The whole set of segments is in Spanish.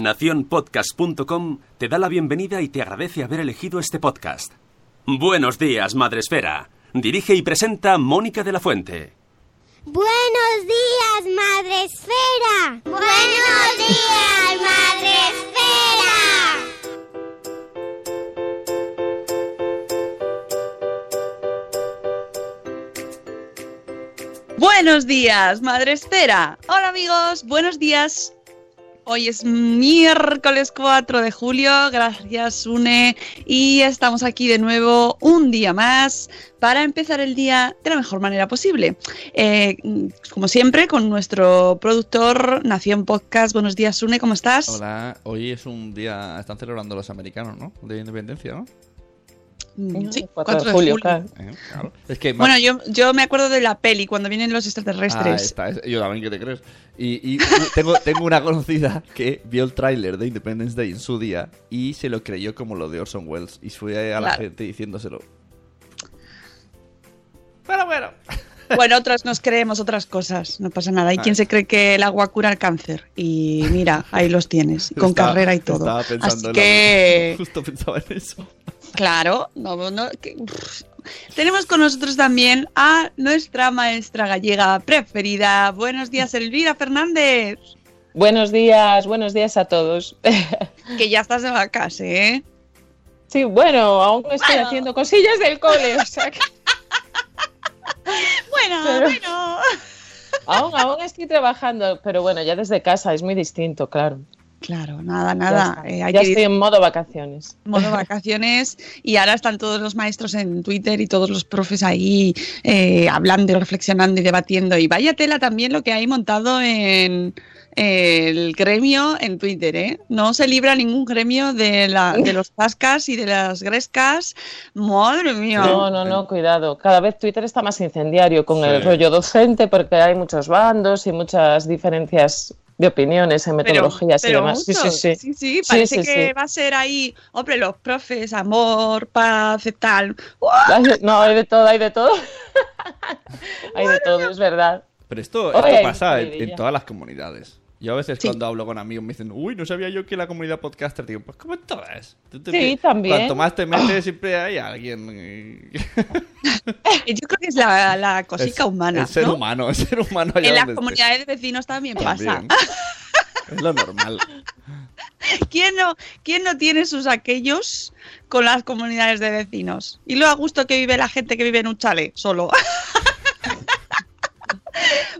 Naciónpodcast.com te da la bienvenida y te agradece haber elegido este podcast. Buenos días, Madresfera. Dirige y presenta Mónica de la Fuente. Buenos días, Madre Esfera. Buenos días, Madre Esfera. Buenos días, Madre Esfera. Hola amigos, buenos días. Hoy es miércoles 4 de julio, gracias Une, y estamos aquí de nuevo un día más para empezar el día de la mejor manera posible. Eh, como siempre, con nuestro productor Nación Podcast. Buenos días Une, ¿cómo estás? Hola, hoy es un día, están celebrando los americanos, ¿no? De independencia, ¿no? Mm, Sí, 4 de julio, claro. Eh, claro. Es que Bueno, yo, yo me acuerdo de la peli cuando vienen los Ah, extraterrestres. está, es- yo también, ¿qué te crees? Y, y tengo, tengo una conocida que vio el tráiler de Independence Day en su día y se lo creyó como lo de Orson Welles y fue a la Claro. gente diciéndoselo. Pero bueno. Bueno, otras nos creemos otras cosas, no pasa nada. Hay Ah. quien se cree que el agua cura el cáncer y mira, ahí los tienes, con Estaba- carrera y todo. Estaba pensando Así en que. Justo pensaba en eso. Claro, no, no, que- tenemos con nosotros también a nuestra maestra gallega preferida. Buenos días, Elvira Fernández, Buenos días, buenos días a todos. que ya estás de vacas, ¿eh? Sí, bueno, aún estoy Bueno. haciendo cosillas del cole, o sea que Bueno, Pero- bueno. aún, aún estoy trabajando, pero bueno, ya desde casa es muy distinto, claro. Claro, nada, nada. eh, hay Ya que estoy en modo vacaciones. modo vacaciones y ahora están todos los maestros en Twitter y todos los profes ahí eh, hablando y reflexionando y debatiendo. Y vaya tela también lo que hay montado en el gremio en Twitter, ¿eh? No se libra ningún gremio de, la, de los tascas y de las grescas. Madre mía. No, no, no, cuidado. Cada vez Twitter está más incendiario con el rollo docente porque hay muchos bandos y muchas diferencias de opiniones en Pero- metodologías pero y demás. Sí, mucho. sí, sí. sí, sí, parece sí, que sí. va a ser ahí, hombre, los profes, amor, paz y tal. De- No, hay de todo, hay de todo. hay de todo, es verdad. Pero esto, Oye, pasa en todas las comunidades. Yo a veces Sí. cuando hablo con amigos me dicen, uy, no sabía yo que la comunidad podcaster, digo, pues como en todas. Tú te- Sí, también. Cuanto más te metes, siempre hay alguien. Yo creo que es la, la cosica es- humana. El ser ¿no? humano, el ser humano. allá En las esté. comunidades de vecinos también pasa. Es lo normal. ¿Quién no, ¿Quién no tiene sus aquellos con las comunidades de vecinos? Y lo a gusto que vive la gente que vive en un chale solo.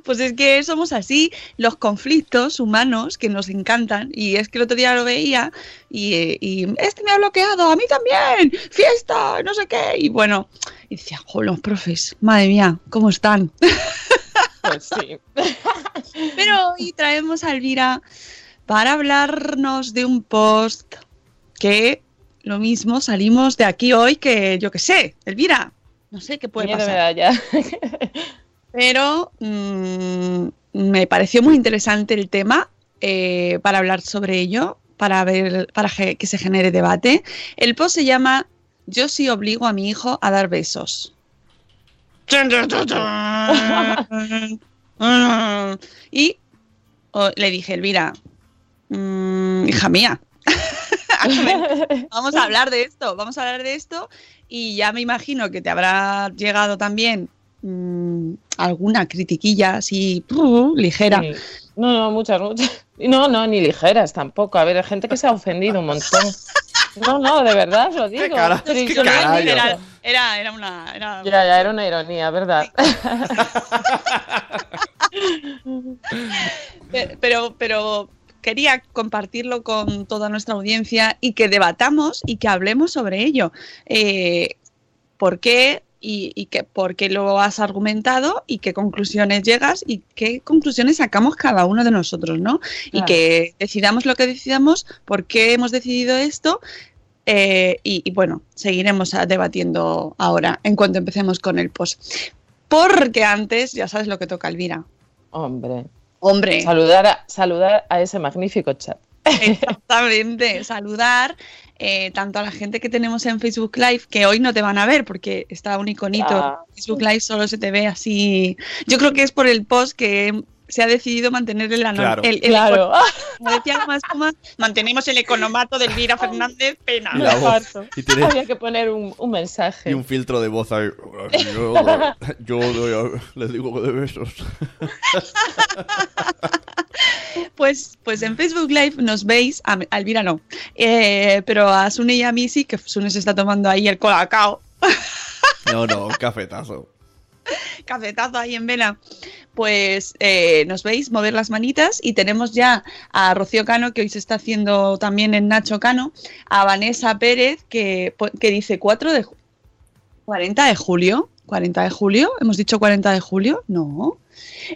Pues es que somos así, los conflictos humanos que nos encantan. Y es que el otro día lo veía y, y este me ha bloqueado, a mí también, fiesta, no sé qué. Y bueno, y decía, jo, los profes, madre mía, ¿cómo están? Pues sí. Pero hoy traemos a Elvira para hablarnos de un post que lo mismo salimos de aquí hoy que yo que sé, Elvira, no sé qué puede Miedo me pasar. da ya. Pero mm, me pareció muy interesante el tema eh, para hablar sobre ello, para ver, para que se genere debate. El post se llama Yo sí obligo a mi hijo a dar besos. y oh, le dije, Elvira, mm, hija mía, vamos a hablar de esto, vamos a hablar de esto y ya me imagino que te habrá llegado también mm, alguna critiquilla así uh, ligera Sí. No, no, muchas, muchas. Y No, no, ni ligeras tampoco. A ver, hay gente que se ha ofendido un montón. No, no, de verdad os lo digo. Era, era, era una. Era... Ya, ya, era una ironía, ¿verdad? Pe- Pero, pero quería compartirlo con toda nuestra audiencia y que debatamos y que hablemos sobre ello. Eh, ¿Por qué? Y, y que, por qué lo has argumentado y qué conclusiones llegas y qué conclusiones sacamos cada uno de nosotros, ¿no? Y que decidamos lo que decidamos, por qué hemos decidido esto. eh, y, y bueno, seguiremos ah, debatiendo ahora en cuanto empecemos con el post. Porque antes, ya sabes lo que toca, Elvira. Hombre. Hombre, Saludar a, saludar a ese magnífico chat. Exactamente, saludar eh, tanto a la gente que tenemos en Facebook Live, que hoy no te van a ver porque está un iconito. Ah. Facebook Live solo se te ve así. Yo creo que es por el post que se ha decidido mantener el, Claro. el, el Claro. como decía Goma Espuma, mantenemos el economato de Elvira Fernández Pena. Y la voz. Harto. Y tiene- Había que poner un, un mensaje. Y un filtro de voz ahí. Yo, yo doy a- le digo de besos. Pues, pues en Facebook Live nos veis, a, a Elvira no, eh, pero a Sune y a mí sí, que Sune se está tomando ahí el colacao. No, no, un cafetazo. cafetazo ahí en vena, pues eh, nos veis mover las manitas y tenemos ya a Rocío Cano, que hoy se está haciendo también en Nacho Cano, a Vanessa Pérez, que, po- que dice 4 de... ju- 40 de julio, 40 de julio, hemos dicho 40 de julio, no.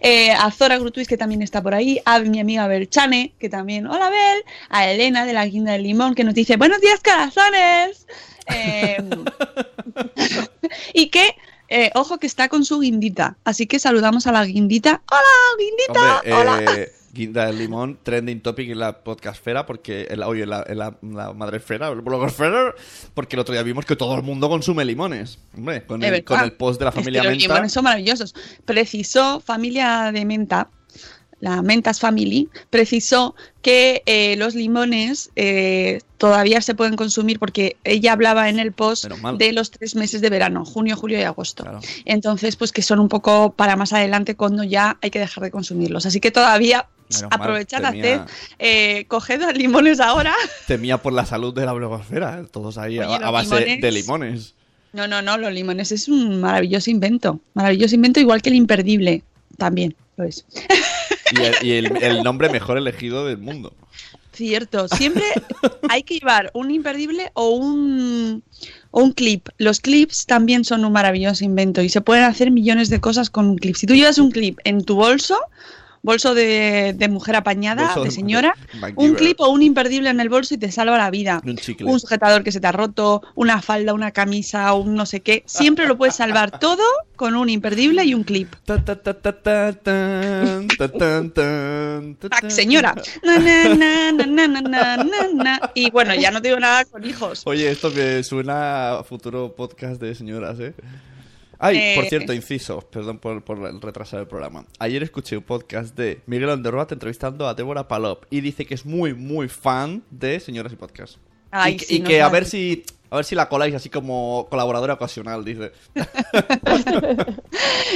Eh, a Zora Grutuis, que también está por ahí, a mi amiga Belchane, que también, hola Bel, a Elena de la Guinda del Limón, que nos dice, buenos días corazones. Eh, y que, eh, ojo, que está con su guindita. Así que saludamos a la guindita. ¡Hola, guindita! Hombre, ¡Hola! eh, Guinda del Limón, trending topic en la podcastfera, porque en la, oye, en la, en la, la madresfera, el blogosfera, porque el otro día vimos que todo el mundo consume limones. Hombre, con el, con el post de la Es que familia los Menta. limones son maravillosos. Precisó, familia de Menta, la Mentas Family, precisó que eh, los limones eh, todavía se pueden consumir porque ella hablaba en el post mal. de los tres meses de verano, junio, julio y agosto. Claro. Entonces, pues que son un poco para más adelante cuando ya hay que dejar de consumirlos. Así que todavía Menos mal, aprovechad, temía- haced, eh, coged los limones ahora. Temía por la salud de la blogosfera. Todos ahí a- Oye, a, los base limones- de limones. No, no, no, los limones es un maravilloso invento. Maravilloso invento, igual que el imperdible. También lo es. Y, el, nombre mejor elegido del mundo. Cierto, siempre hay que llevar un imperdible o un, o un clip. Los clips también son un maravilloso invento y se pueden hacer millones de cosas con un clip. Si tú llevas un clip en tu bolso, bolso de, mujer apañada, de, señora, un clip o un imperdible en el bolso y te salva la vida. Un, un, sujetador que se te ha roto, una falda, una camisa, un no sé qué. Siempre lo puedes salvar todo con un imperdible y un clip. Señora! Y bueno, ya no digo nada con hijos. Oye, esto me suena a futuro podcast de señoras, ¿eh? Ay, Eh. por cierto, inciso, perdón por, por retrasar el programa. Ayer escuché un podcast de Miguel Anderroat entrevistando a Débora Palop y dice que es muy, muy fan de Señoras y Podcast. Ay, y que, sí, y que a ver si a ver si la coláis así como colaboradora ocasional, dice.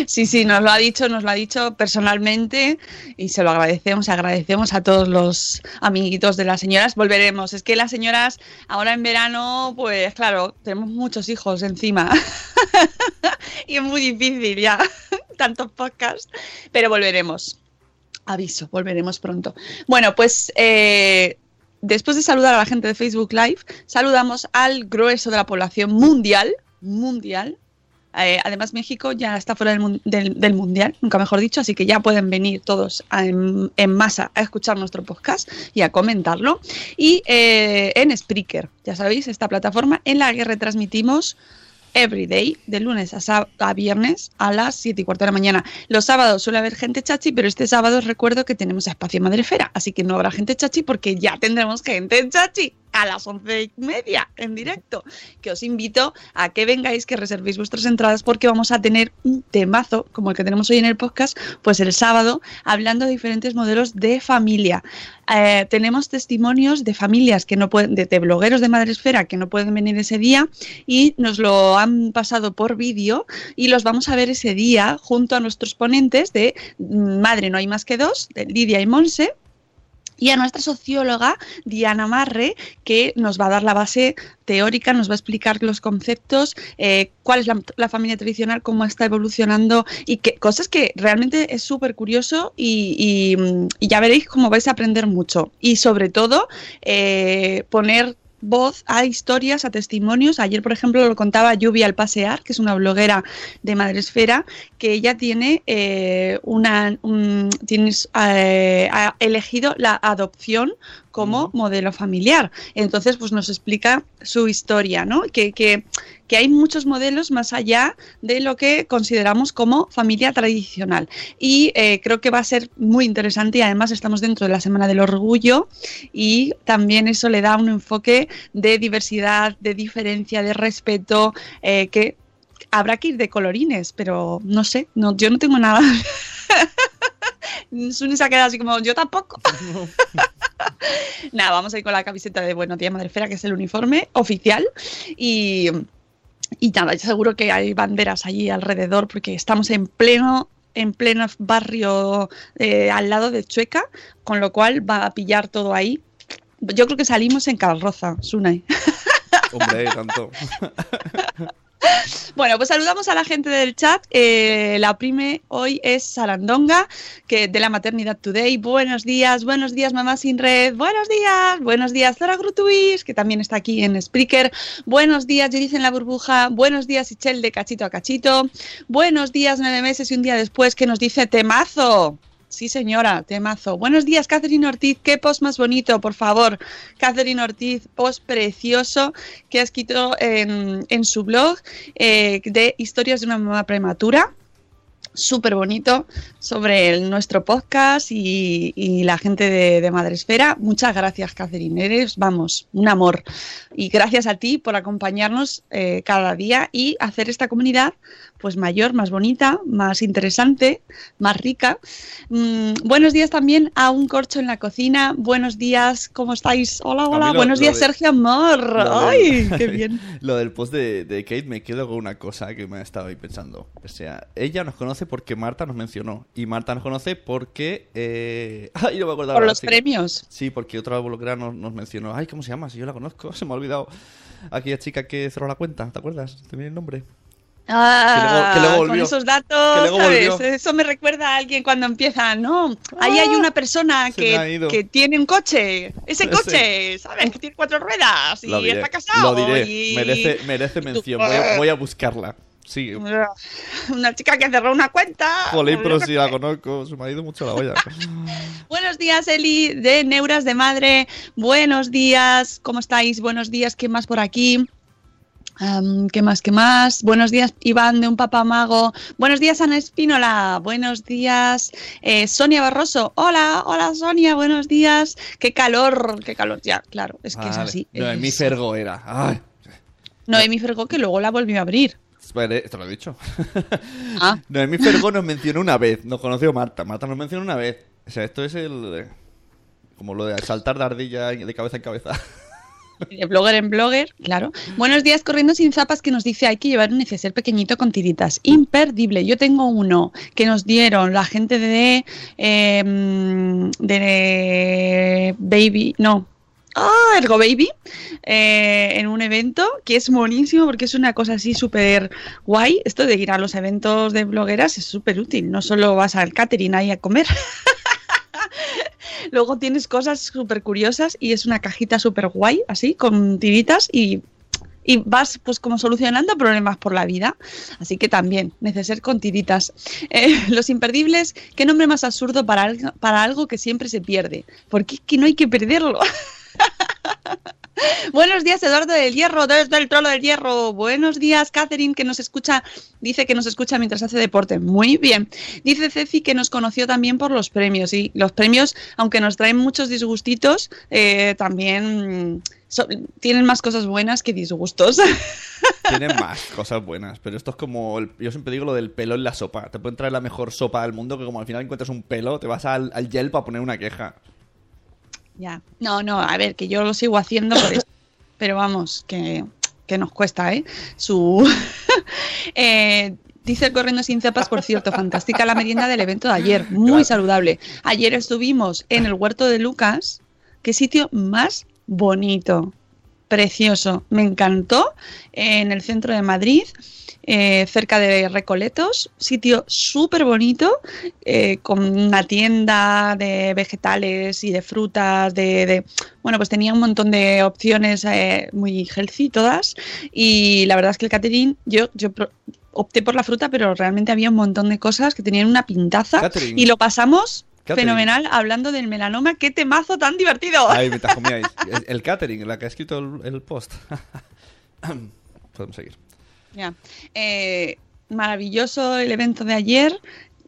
Sí, sí, nos lo ha dicho, nos lo ha dicho personalmente y se lo agradecemos, agradecemos a todos los amiguitos de las señoras. Volveremos. Es que las señoras ahora en verano, pues claro, tenemos muchos hijos encima y es muy difícil ya tantos podcasts, pero volveremos. Aviso, volveremos pronto. Bueno, pues eh, después de saludar a la gente de Facebook Live, saludamos al grueso de la población mundial, mundial. Eh, además, México ya está fuera del, mun- del- del mundial, nunca mejor dicho, así que ya pueden venir todos en masa a escuchar nuestro podcast y a comentarlo. Y eh, en Spreaker, ya sabéis, esta plataforma en la que retransmitimos everyday, de lunes a, viernes a las 7 y cuarto de la mañana. Los sábados suele haber gente chachi, pero este sábado os recuerdo que tenemos espacio Madrefera, así que no habrá gente chachi porque ya tendremos gente chachi. a las once y media en directo. Que os invito a que vengáis, que reservéis vuestras entradas, porque vamos a tener un temazo, como el que tenemos hoy en el podcast, pues el sábado, hablando de diferentes modelos de familia. Eh, tenemos testimonios de familias que no pueden, de, blogueros de Madresfera que no pueden venir ese día y nos lo han pasado por vídeo y los vamos a ver ese día junto a nuestros ponentes de mm, Madre No hay más que dos, de Lidia y Monse, y a nuestra socióloga Diana Marre, que nos va a dar la base teórica, nos va a explicar los conceptos, eh, cuál es la, familia tradicional, cómo está evolucionando y qué cosas que realmente es súper curioso y, y ya veréis cómo vais a aprender mucho. Y sobre todo, eh, poner voz a historias, a testimonios. Ayer, por ejemplo, lo contaba Lluvia al Pasear, que es una bloguera de Madresfera, que ella tiene eh, una un- tienes, eh, ha elegido la adopción como modelo familiar. Entonces, pues nos explica su historia, ¿no? Que, que, que hay muchos modelos más allá de lo que consideramos como familia tradicional. Y eh, creo que va a ser muy interesante y además estamos dentro de la Semana del Orgullo y también eso le da un enfoque de diversidad, de diferencia, de respeto, eh, que habrá que ir de colorines, pero no sé, no, yo no tengo nada. Suni se ha quedado así como, yo tampoco. Nada, vamos a ir con la camiseta de Buenos Días Madrefera, que es el uniforme oficial. Y, y nada, seguro que hay banderas allí alrededor, porque estamos en pleno en pleno barrio eh, al lado de Chueca, con lo cual va a pillar todo ahí. Yo creo que salimos en carroza, Sunay. Hombre, tanto. Bueno, pues saludamos a la gente del chat. Eh, la prime hoy es Sarandonga, que de la Maternidad Today. Buenos días, buenos días, mamá sin red. Buenos días, buenos días, Zora Grutuis, que también está aquí en Spreaker. Buenos días, Judith en la burbuja. Buenos días, Ichel de cachito a cachito. Buenos días, nueve meses y un día después, que nos dice temazo. Sí, señora, temazo. Buenos días, Catherine Ortiz. Qué post más bonito, por favor. Catherine Ortiz, post precioso que ha escrito en, en su blog eh, de historias de una mamá prematura. Súper bonito sobre el- nuestro podcast y, y la gente de, de Madresfera. Muchas gracias, Catherine. Eres, vamos, un amor. Y gracias a ti por acompañarnos eh, cada día y hacer esta comunidad pues mayor, más bonita, más interesante, más rica. Mm, buenos días también a un corcho en la cocina. Buenos días, ¿cómo estáis? Hola, hola. lo- buenos lo días, de- Sergio Amor. Ay, qué bien. Lo del post de, de Kate me quedo con una cosa que me ha estado ahí pensando. O sea, ella nos conoce porque Marta nos mencionó. Y Marta nos conoce porque... Eh... Ay, no me acuerdo Por ahora, los sí. premios. Sí, porque otra bloguera nos, nos mencionó. Ay, ¿cómo se llama? Si yo la conozco, se me ha olvidado. Aquella chica que cerró la cuenta, ¿te acuerdas? ¿Te viene el nombre? Ah, que luego con volvió. esos datos, Que luego ¿sabes? volvió. Eso me recuerda a alguien cuando empieza, no, ahí hay una persona que, que tiene un coche, ese Ese. coche, ¿sabes? Que tiene cuatro ruedas y diré. está casado. Lo diré. y- Merece, merece mención. Voy a, voy a buscarla. Sí. Una chica que cerró una cuenta. Jolín, pero si la conozco. Se me ha ido mucho la olla. Buenos días, Eli, de Neuras de Madre. Buenos días, ¿cómo estáis? Buenos días, ¿qué más por aquí? ¿Qué más? ¿Qué más? Buenos días, Iván de un papamago. Buenos días, Ana Espínola. Buenos días, eh, Sonia Barroso. Hola, hola, Sonia. Buenos días. Qué calor, qué calor. Ya, claro, es que es así. Noemí Es- Fergo era. Ay. Noemí Fergó, que luego la volvió a abrir. Espere, te lo he dicho. Ah. Noemí Fergo nos mencionó una vez. Nos conoció Marta. Marta nos mencionó una vez. O sea, esto es el. eh, Como lo de saltar de ardilla de cabeza en cabeza. De blogger en blogger, claro. Buenos días, corriendo sin zapas, que nos dice hay que llevar un neceser pequeñito con tiritas. Imperdible. Yo tengo uno que nos dieron la gente de. eh, de. Baby. No. Ah, Ergo Baby, eh, en un evento que es buenísimo porque es una cosa así súper guay. Esto de ir a los eventos de blogueras es súper útil. No solo vas al catering ahí a comer. Luego tienes cosas súper curiosas y es una cajita súper guay, así, con tiritas y, y vas pues como solucionando problemas por la vida. Así que también, neceser con tiritas. Eh, los imperdibles, qué nombre más absurdo para, algo- para algo que siempre se pierde. Porque es que no hay que perderlo. Buenos días, Eduardo del Hierro, desde el Trolo del Hierro. Buenos días, Catherine, que nos escucha, dice que nos escucha mientras hace deporte. Muy bien. Dice Ceci que nos conoció también por los premios. Y los premios, aunque nos traen muchos disgustitos, eh, también so- tienen más cosas buenas que disgustos. Tienen más cosas buenas, pero esto es como. yo siempre digo lo del pelo en la sopa. Te pueden traer la mejor sopa del mundo, que como al final encuentras un pelo, te vas al, al Yelp a poner una queja. Ya. No, no, a ver, que yo lo sigo haciendo por eso. Pero vamos, que, que nos cuesta, ¿eh? Su. Eh, Dice el Corriendo Sin Cepas, por cierto, fantástica la merienda del evento de ayer, muy saludable. Ayer estuvimos en el huerto de Lucas, qué sitio más bonito, precioso, me encantó, en el centro de Madrid, eh, cerca de Recoletos, sitio súper bonito, eh, con una tienda de vegetales y de frutas, de, de- bueno, pues tenía un montón de opciones eh, muy healthy todas, y la verdad es que el catering, yo, yo opté por la fruta, pero realmente había un montón de cosas que tenían una pintaza, Catering. y lo pasamos Catering. fenomenal hablando del melanoma, qué temazo tan divertido. Ahí mientras comíais. El, el catering, la que ha escrito el, el post. Podemos seguir. Ya. Eh, maravilloso el evento de ayer,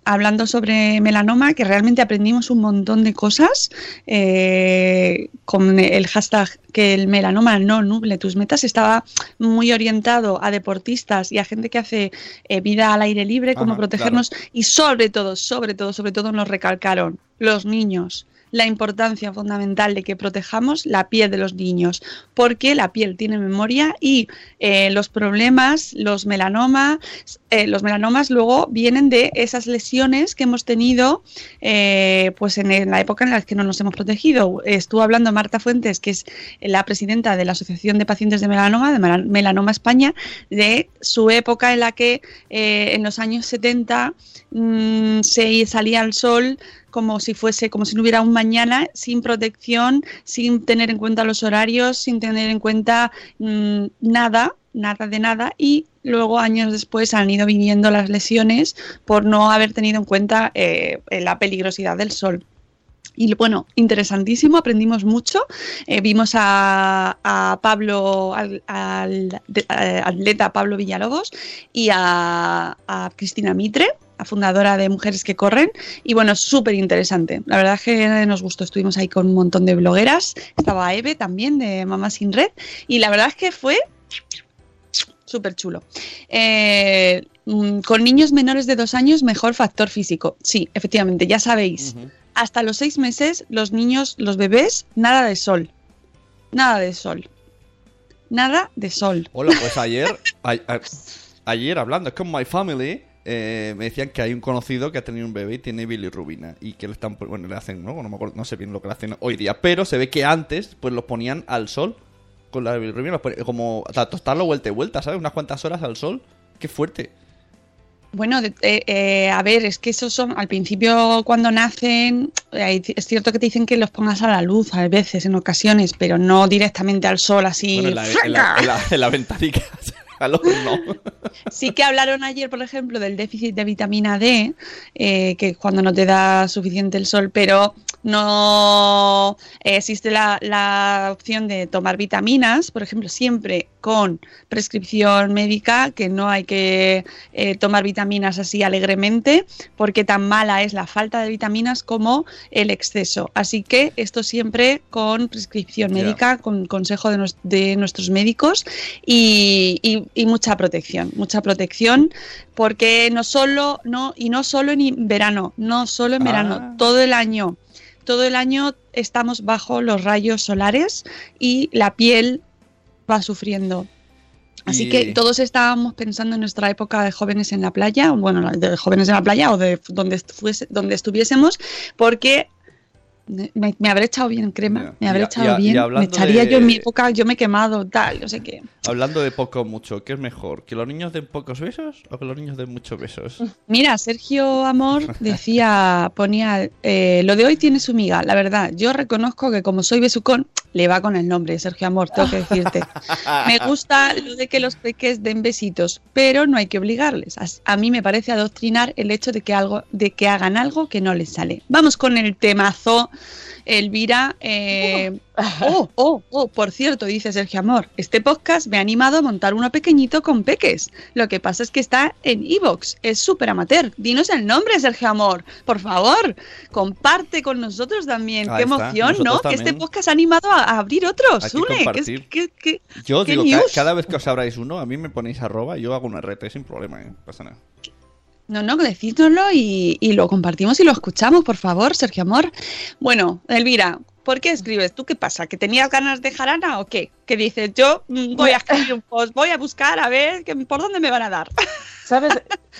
hablando sobre melanoma, que realmente aprendimos un montón de cosas eh, con el hashtag que el melanoma no nuble tus metas. Estaba muy orientado a deportistas y a gente que hace eh, vida al aire libre, cómo Ajá, protegernos y sobre todo, sobre todo, sobre todo nos recalcaron los niños la importancia fundamental de que protejamos la piel de los niños, porque la piel tiene memoria y eh, los problemas, los melanomas, eh, los melanomas luego vienen de esas lesiones que hemos tenido eh, pues en, la época en la que no nos hemos protegido. Estuvo hablando Marta Fuentes, que es la presidenta de la Asociación de Pacientes de Melanoma, de Mela- Melanoma España, de su época en la que en los años 70 mm, se salía al sol como si fuese, como si no hubiera un mañana, sin protección, sin tener en cuenta los horarios, sin tener en cuenta mm, nada, nada de nada, y luego años después han ido viniendo las lesiones por no haber tenido en cuenta eh, la peligrosidad del sol. Y bueno, interesantísimo, aprendimos mucho. Eh, vimos a, a Pablo, al, eh, atleta Pablo Villalobos y a Cristina Mitre, la fundadora de Mujeres que Corren. Y bueno, súper interesante. La verdad es que nos gustó. Estuvimos ahí con un montón de blogueras. Estaba Eve también de Mamá Sin Red. Y la verdad es que fue súper chulo. Eh, mm, con niños menores de dos años, mejor factor físico. Sí, efectivamente, ya sabéis. Hasta los seis meses, los niños, los bebés, nada de sol. Nada de sol. Nada de sol. Hola, pues ayer, a- a- ayer hablando, es con My Family, eh, me decían que hay un conocido que ha tenido un bebé y tiene bilirrubina y que le están, bueno, le hacen, ¿no? No, me acuerdo- no sé bien lo que le hacen hoy día, pero se ve que antes, pues los ponían al sol con la bilirrubina, los ponían como a tostarlo vuelta y vuelta, ¿sabes? Unas cuantas horas al sol. Qué fuerte. Bueno, eh, eh, a ver, es que esos son, al principio cuando nacen, eh, es cierto que te dicen que los pongas a la luz a veces, en ocasiones, pero no directamente al sol así. Bueno, en la, en la, en la- en la ventanica. Sí que hablaron ayer, por ejemplo, del déficit de vitamina D, eh, que cuando no te da suficiente el sol, pero no eh, existe la, la opción de tomar vitaminas, por ejemplo, siempre con prescripción médica, que no hay que eh, tomar vitaminas así alegremente, porque tan mala es la falta de vitaminas como el exceso. Así que esto siempre con prescripción médica, con consejo de, nues- de nuestros médicos y, y- y mucha protección, mucha protección, porque no solo, no, y no solo en verano, no solo en Ah. verano, todo el año. Todo el año estamos bajo los rayos solares y la piel va sufriendo. Así Y- que todos estábamos pensando en nuestra época de jóvenes en la playa, bueno, de jóvenes en la playa o de donde, donde estuviésemos, porque me, me habré echado bien crema, me habré Y a- echado y a- y bien, me echaría de- yo en mi época, yo me he quemado, tal, no sé qué. Hablando de poco o mucho, ¿qué es mejor? ¿Que los niños den pocos besos o que los niños den muchos besos? Mira, Sergio Amor decía, ponía, eh, lo de hoy tiene su miga, la verdad, yo reconozco que como soy besucón, le va con el nombre, Sergio Amor, tengo que decirte. Me gusta lo de que los peques den besitos, pero no hay que obligarles. As- A mí me parece adoctrinar el hecho de que algo, de que hagan algo que no les sale. Vamos con el temazo Elvira. eh, oh, oh, oh, por cierto, dice Sergio Amor, este podcast me ha animado a montar uno pequeñito con peques. Lo que pasa es que está en Evox, es súper amateur. Dinos el nombre, Sergio Amor, por favor. Comparte con nosotros también. Ahí Qué está, emoción, ¿no? Que este podcast ha animado a, a abrir otros. Hay que Sune, que es- compartir. que- que- Yo ¿Qué digo, news? cada vez que os abráis uno, a mí me ponéis arroba y yo hago una RT sin problema, ¿eh? no pasa nada. No, no, decídnoslo y, y lo compartimos y lo escuchamos, por favor, Sergio Amor. Bueno, Elvira, ¿por qué escribes? ¿Tú qué pasa? ¿Que tenías ganas de jarana o qué? Que dices, yo mm, voy a escribir un post, voy a buscar a ver que- por dónde me van a dar. ¿Sabes?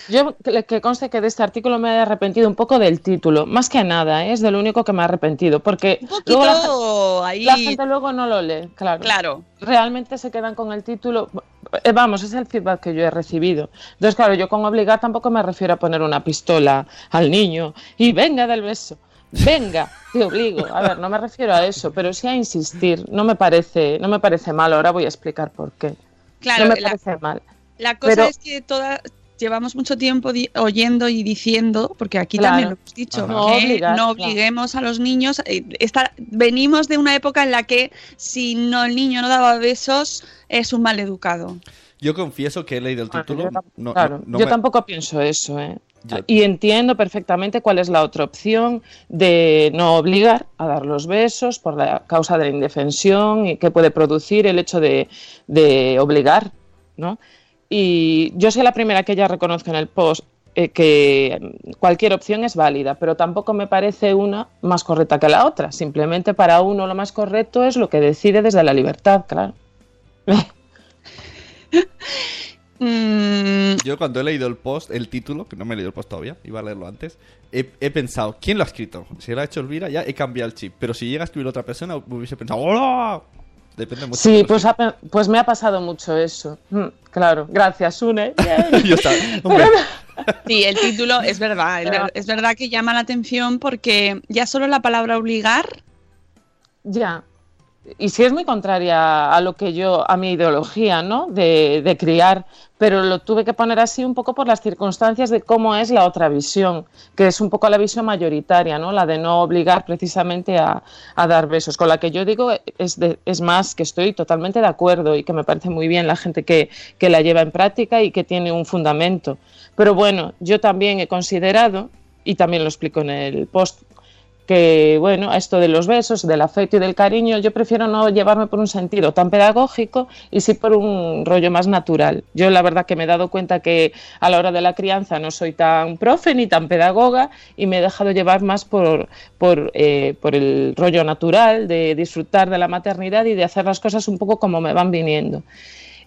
Yo que, conste que de este artículo me he arrepentido un poco del título, más que nada, ¿eh? es de lo único que me he arrepentido, porque Un luego la, ahí. gente luego no lo lee, claro. Claro. Realmente se quedan con el título. eh, vamos, es el feedback que yo he recibido. Entonces, claro, yo con obligar tampoco me refiero a poner una pistola al niño y venga del beso. Venga, te obligo. A ver, no me refiero a eso, pero sí a insistir. No me parece, no me parece mal. Ahora voy a explicar por qué. Claro, no me la, parece mal. la cosa pero- es que toda, llevamos mucho tiempo oyendo y diciendo, porque aquí Claro. también lo hemos dicho, Ajá. No que obligar, no claro. obliguemos a los niños. eh, esta- venimos de una época en la que si no el niño no daba besos es un mal educado. Yo confieso que he leído el título. no- claro, no- no yo me- tampoco pienso eso, ¿eh? Yo- Y entiendo perfectamente cuál es la otra opción de no obligar a dar los besos por la causa de la indefensión y que puede producir el hecho de, de obligar, ¿no? Y yo soy la primera que ya reconozco en el post eh, que cualquier opción es válida, pero tampoco me parece una más correcta que la otra. Simplemente para uno lo más correcto es lo que decide desde la libertad, claro. Mm, Yo cuando he leído el post, el título, que no me he leído el post todavía, iba a leerlo antes, he, he pensado, ¿quién lo ha escrito? Si lo ha hecho Elvira, ya he cambiado el chip. Pero si llega a escribir otra persona, hubiese pensado, ¡Hola! Depende mucho. Sí, de pues, ha pues me ha pasado mucho eso. Mm, claro, gracias, Une. Yo Sí, el título es verdad, es, ver- es verdad que llama la atención porque ya solo la palabra obligar, Ya. Y sí es muy contraria a lo que yo, a mi ideología, ¿no? De, de criar, pero lo tuve que poner así un poco por las circunstancias de cómo es la otra visión, que es un poco la visión mayoritaria, ¿no? La de no obligar precisamente a, a dar besos, con la que yo digo es, de- es más que estoy totalmente de acuerdo y que me parece muy bien la gente que, que la lleva en práctica y que tiene un fundamento. Pero bueno, yo también he considerado, y también lo explico en el post, que bueno, esto de los besos, del afecto y del cariño, yo prefiero no llevarme por un sentido tan pedagógico y sí por un rollo más natural. Yo la verdad que me he dado cuenta que a la hora de la crianza no soy tan profe ni tan pedagoga y me he dejado llevar más por, por, eh, por el rollo natural de disfrutar de la maternidad y de hacer las cosas un poco como me van viniendo.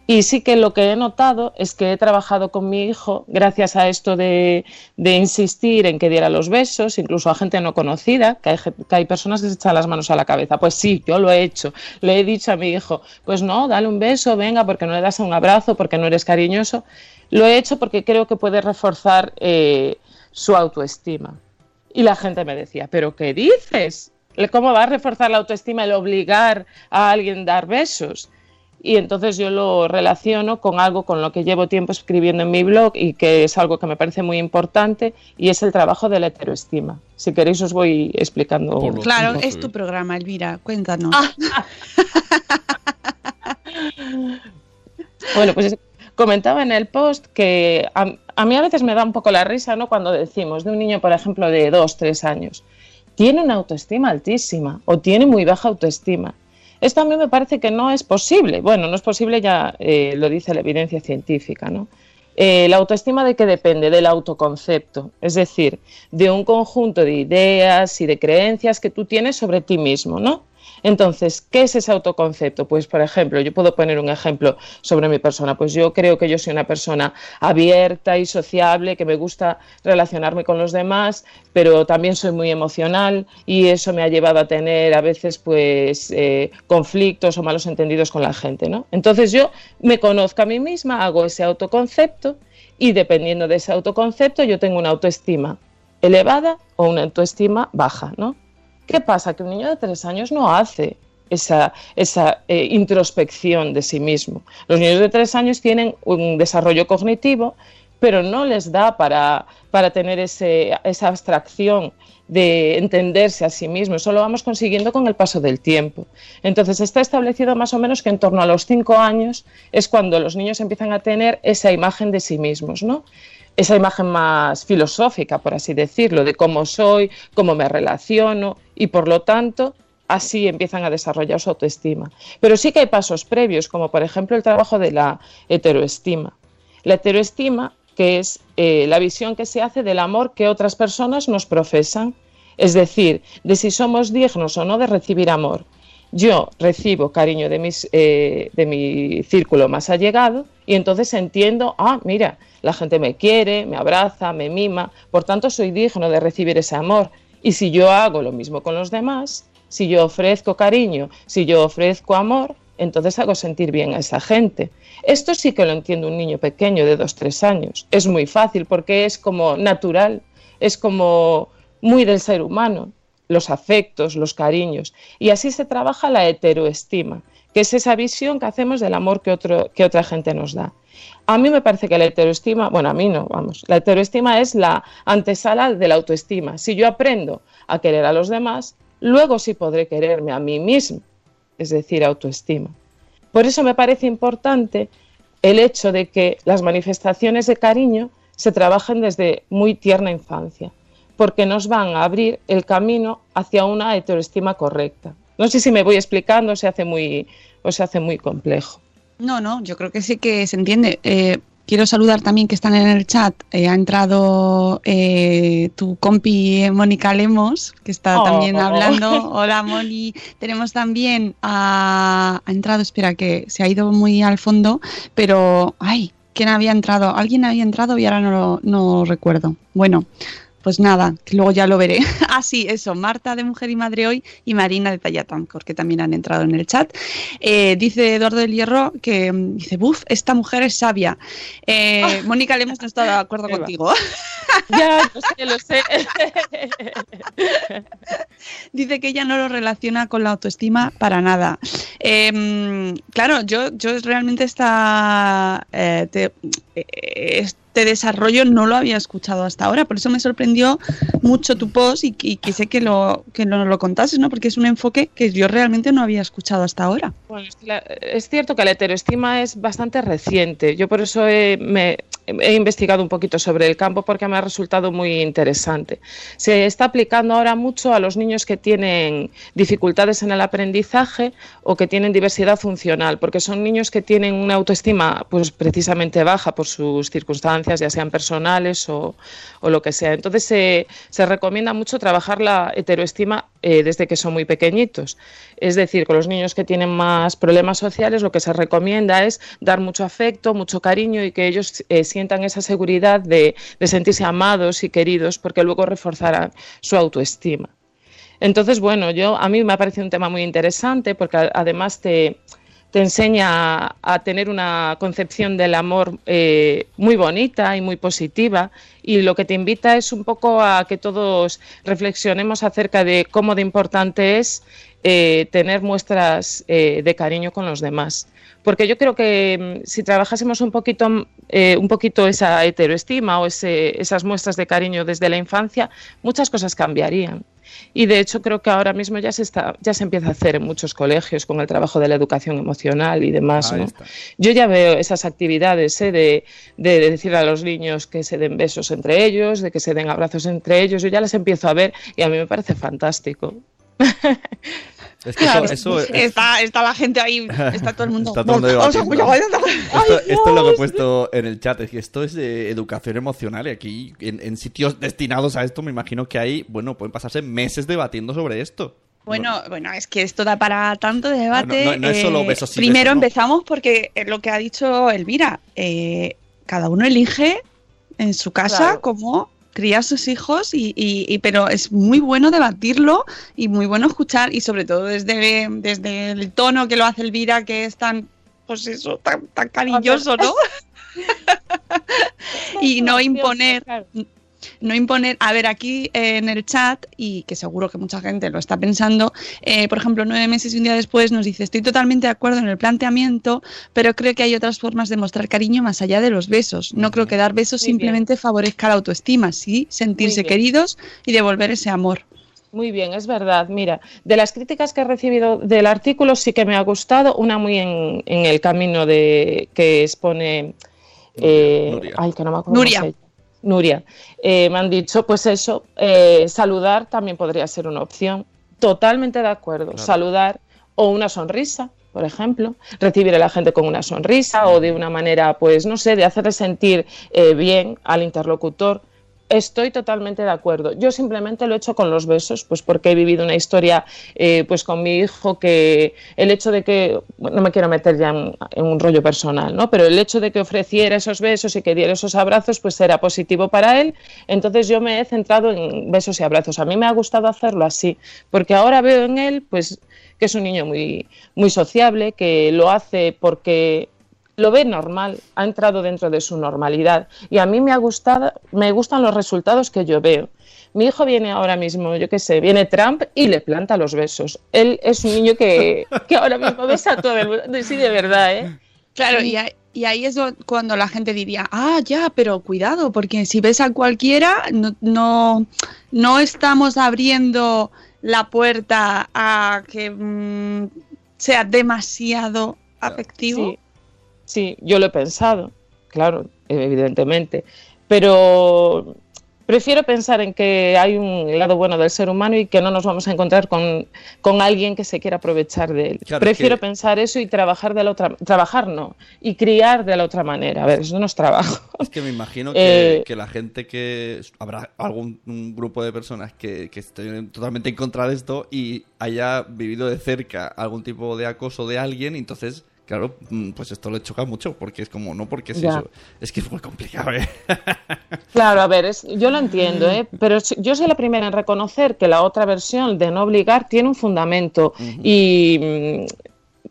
Y sí que lo que he notado es que he trabajado con mi hijo gracias a esto de, insistir en que diera los besos, incluso a gente no conocida, que hay, ge- que hay personas que se echan las manos a la cabeza. Pues sí, yo lo he hecho. Le he dicho a mi hijo, pues no, dale un beso, venga, porque no le das un abrazo, porque no eres cariñoso. Lo he hecho porque creo que puede reforzar eh, su autoestima. Y la gente me decía, ¿pero qué dices? ¿Cómo va a reforzar la autoestima el obligar a alguien a dar besos? Y entonces yo lo relaciono con algo con lo que llevo tiempo escribiendo en mi blog y que es algo que me parece muy importante y es el trabajo de la heteroestima. Si queréis os voy explicando. Claro, es tu programa, Elvira, cuéntanos. Bueno, pues comentaba en el post que a, a mí a veces me da un poco la risa, ¿no? Cuando decimos de un niño, por ejemplo, de dos, tres años, tiene una autoestima altísima o tiene muy baja autoestima. Esto a mí me parece que no es posible. Bueno, no es posible, ya eh, lo dice la evidencia científica, ¿no? Eh, la autoestima de qué depende del autoconcepto, es decir, de un conjunto de ideas y de creencias que tú tienes sobre ti mismo, ¿no? Entonces, ¿qué es ese autoconcepto? Pues, por ejemplo, yo puedo poner un ejemplo sobre mi persona. Pues yo creo que yo soy una persona abierta y sociable, que me gusta relacionarme con los demás, pero también soy muy emocional y eso me ha llevado a tener a veces pues eh, conflictos o malos entendidos con la gente, ¿no? Entonces yo me conozco a mí misma, hago ese autoconcepto y dependiendo de ese autoconcepto yo tengo una autoestima elevada o una autoestima baja, ¿no? ¿Qué pasa? Que un niño de tres años no hace esa, esa eh, introspección de sí mismo. Los niños de tres años tienen un desarrollo cognitivo pero no les da para, para tener ese, esa abstracción de entenderse a sí mismo. Eso lo vamos consiguiendo con el paso del tiempo. Entonces está establecido más o menos que en torno a los cinco años es cuando los niños empiezan a tener esa imagen de sí mismos, ¿no? Esa imagen más filosófica, por así decirlo, de cómo soy, cómo me relaciono y por lo tanto así empiezan a desarrollar su autoestima. Pero sí que hay pasos previos, como por ejemplo el trabajo de la heteroestima. La heteroestima que es eh, la visión que se hace del amor que otras personas nos profesan, es decir, de si somos dignos o no de recibir amor. Yo recibo cariño de, mis, eh, de mi círculo más allegado y entonces entiendo, ah, mira, la gente me quiere, me abraza, me mima, por tanto soy digno de recibir ese amor. Y si yo hago lo mismo con los demás, si yo ofrezco cariño, si yo ofrezco amor, entonces hago sentir bien a esa gente. Esto sí que lo entiende un niño pequeño de dos, tres años. Es muy fácil porque es como natural, es como muy del ser humano, los afectos, los cariños. Y así se trabaja la heteroestima, que es esa visión que hacemos del amor que, otro, que otra gente nos da. A mí me parece que la heteroestima, bueno, a mí no, vamos, la heteroestima es la antesala de la autoestima. Si yo aprendo a querer a los demás, luego sí podré quererme a mí mismo, es decir, autoestima. Por eso me parece importante el hecho de que las manifestaciones de cariño se trabajen desde muy tierna infancia, porque nos van a abrir el camino hacia una heteroestima correcta. No sé si me voy explicando o se hace muy, o se hace muy complejo. No, no, yo creo que sí que se entiende. Eh, quiero saludar también que están en el chat. Eh, ha entrado eh, tu compi Mónica Lemos, que está también oh. hablando. Hola, Moni. Tenemos también a, ha entrado, espera, que se ha ido muy al fondo, pero, ay, ¿quién había entrado? Alguien había entrado y ahora no no recuerdo. Bueno, pues nada, que luego ya lo veré. ah, sí, eso, Marta de Mujer y Madre Hoy y Marina de Tallatancor, que también han entrado en el chat. Eh, dice Eduardo del Hierro que mm, dice, buf, esta mujer es sabia. Eh, Mónica Lemos no está de acuerdo contigo. ya, lo sé, lo sé. dice que ella no lo relaciona con la autoestima para nada. Em, claro, yo, yo realmente está... Eh, te, este desarrollo no lo había escuchado hasta ahora. Por eso me sorprendió mucho tu post y, quise que lo, que no lo contases, ¿no? Porque es un enfoque que yo realmente no había escuchado hasta ahora. Bueno, es cierto que la heteroestima es bastante reciente. Yo por eso me, he investigado un poquito sobre el campo porque me ha resultado muy interesante. Se está aplicando ahora mucho a los niños que tienen dificultades en el aprendizaje o que tienen diversidad funcional, porque son niños que tienen una autoestima pues precisamente baja por sus circunstancias, ya sean personales o, lo que sea. Entonces se, recomienda mucho trabajar la heteroestima eh, desde que son muy pequeñitos. Es decir, con los niños que tienen más problemas sociales lo que se recomienda es dar mucho afecto, mucho cariño y que ellos eh, sientan esa seguridad de, sentirse amados y queridos porque luego reforzarán su autoestima. Entonces, bueno, yo a mí me ha parecido un tema muy interesante porque además te, enseña a, tener una concepción del amor eh, muy bonita y muy positiva y lo que te invita es un poco a que todos reflexionemos acerca de cómo de importante es eh, tener muestras eh, de cariño con los demás. Porque yo creo que mm, si trabajásemos un poquito, mm, eh, un poquito esa heteroestima o esas muestras de cariño desde la infancia, muchas cosas cambiarían. Y de hecho creo que ahora mismo ya se, está, ya se empieza a hacer en muchos colegios con el trabajo de la educación emocional y demás. Yo ya veo esas actividades de, de, decir a los niños que se den besos entre ellos, de que se den abrazos entre ellos. Yo ya las empiezo a ver y a mí me parece fantástico. Es que eso, está, está, la gente ahí, está todo el mundo. Está todo el mundo esto, esto, es lo que he puesto en el chat, es que esto es de educación emocional y aquí en, sitios destinados a esto me imagino que hay, bueno, pueden pasarse meses debatiendo sobre esto. Bueno, bueno, es que esto da para tanto debate. No, es solo eh, besos Primero empezamos porque lo que ha dicho Elvira, eh, cada uno elige en su casa como cría a sus hijos y, y, pero es muy bueno debatirlo y muy bueno escuchar y sobre todo desde, desde el tono que lo hace Elvira que es tan pues eso tan, tan cariñoso no y no imponer no imponer, a ver, aquí eh, en el chat, y que seguro que mucha gente lo está pensando, eh, por ejemplo, nueve meses y un día después nos dice, estoy totalmente de acuerdo en el planteamiento, pero creo que hay otras formas de mostrar cariño más allá de los besos. No creo que dar besos Muy bien. simplemente favorezca la autoestima, sí sentirse queridos y devolver ese amor. Muy bien, es verdad. Mira, de las críticas que he recibido del artículo sí que me ha gustado, una muy en, en el camino de que expone eh, Nuria. ay, que no me acuerdo Nuria. Nuria. Eh, me han dicho, pues eso, eh, saludar también podría ser una opción. Totalmente de acuerdo. Claro. Saludar o una sonrisa, por ejemplo, recibir a la gente con una sonrisa o de una manera, pues no sé, de hacerle sentir eh, bien al interlocutor. Estoy totalmente de acuerdo. Yo simplemente lo he hecho con los besos, pues porque he vivido una historia eh, pues con mi hijo que el hecho de que, no me quiero meter ya en, en un rollo personal, ¿no? Pero el hecho de que ofreciera esos besos y que diera esos abrazos, pues era positivo para él. Entonces yo me he centrado en besos y abrazos. A mí me ha gustado hacerlo así, porque ahora veo en él, pues, que es un niño muy, muy sociable, que lo hace porque lo ve normal, ha entrado dentro de su normalidad y a mí me ha gustado, me gustan los resultados que yo veo. Mi hijo viene ahora mismo, yo qué sé, viene Trump y le planta los besos. Él es un niño que, que ahora mismo besa a todo el mundo, sí, de verdad, ¿eh? Claro, y ahí, y ahí es cuando la gente diría, ah, ya, pero cuidado, porque si ves a cualquiera, no, no, no estamos abriendo la puerta a que mm, sea demasiado afectivo. Sí, sí, yo lo he pensado, claro, evidentemente, pero prefiero pensar en que hay un lado bueno del ser humano y que no nos vamos a encontrar con, con alguien que se quiera aprovechar de él. Claro, prefiero que- pensar eso y trabajar de la otra, trabajar no, y criar de la otra manera. A ver, eso no es trabajo. Es que me imagino que, Eh, que la gente que... Habrá algún un grupo de personas que, que estén totalmente en contra de esto y haya vivido de cerca algún tipo de acoso de alguien entonces... Claro, mm, pues esto le choca mucho porque es como, no porque es Ya. eso. Es que es muy complicado, ¿eh? Claro, a ver, es- yo lo entiendo, ¿eh? pero yo soy la primera en reconocer que la otra versión de no obligar tiene un fundamento mm, y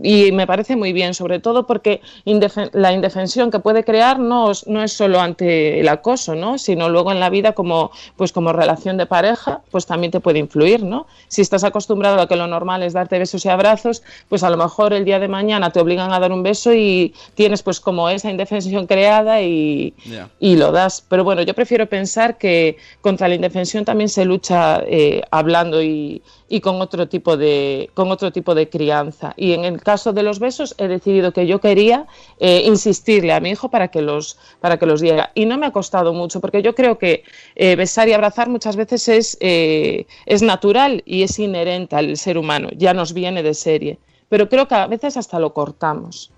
me parece muy bien, sobre todo porque indefen- la indefensión que puede crear no, es- no es solo ante el acoso, ¿no? sino luego en la vida como, pues como relación de pareja, pues también te puede influir. ¿no? Si estás acostumbrado a que lo normal es darte besos y abrazos, pues a lo mejor el día de mañana te obligan a dar un beso y tienes pues como esa indefensión creada y, y lo das. Pero bueno, yo prefiero pensar que contra la indefensión también se lucha eh, hablando y, y con otro tipo de con otro tipo de crianza. Y en el caso de los besos he decidido que yo quería eh, insistirle a mi hijo para que los para que los diera. Y no me ha costado mucho porque yo creo que eh, besar y abrazar muchas veces es eh, es natural y es inherente al ser humano. Ya nos viene de serie. Pero creo que a veces hasta lo cortamos.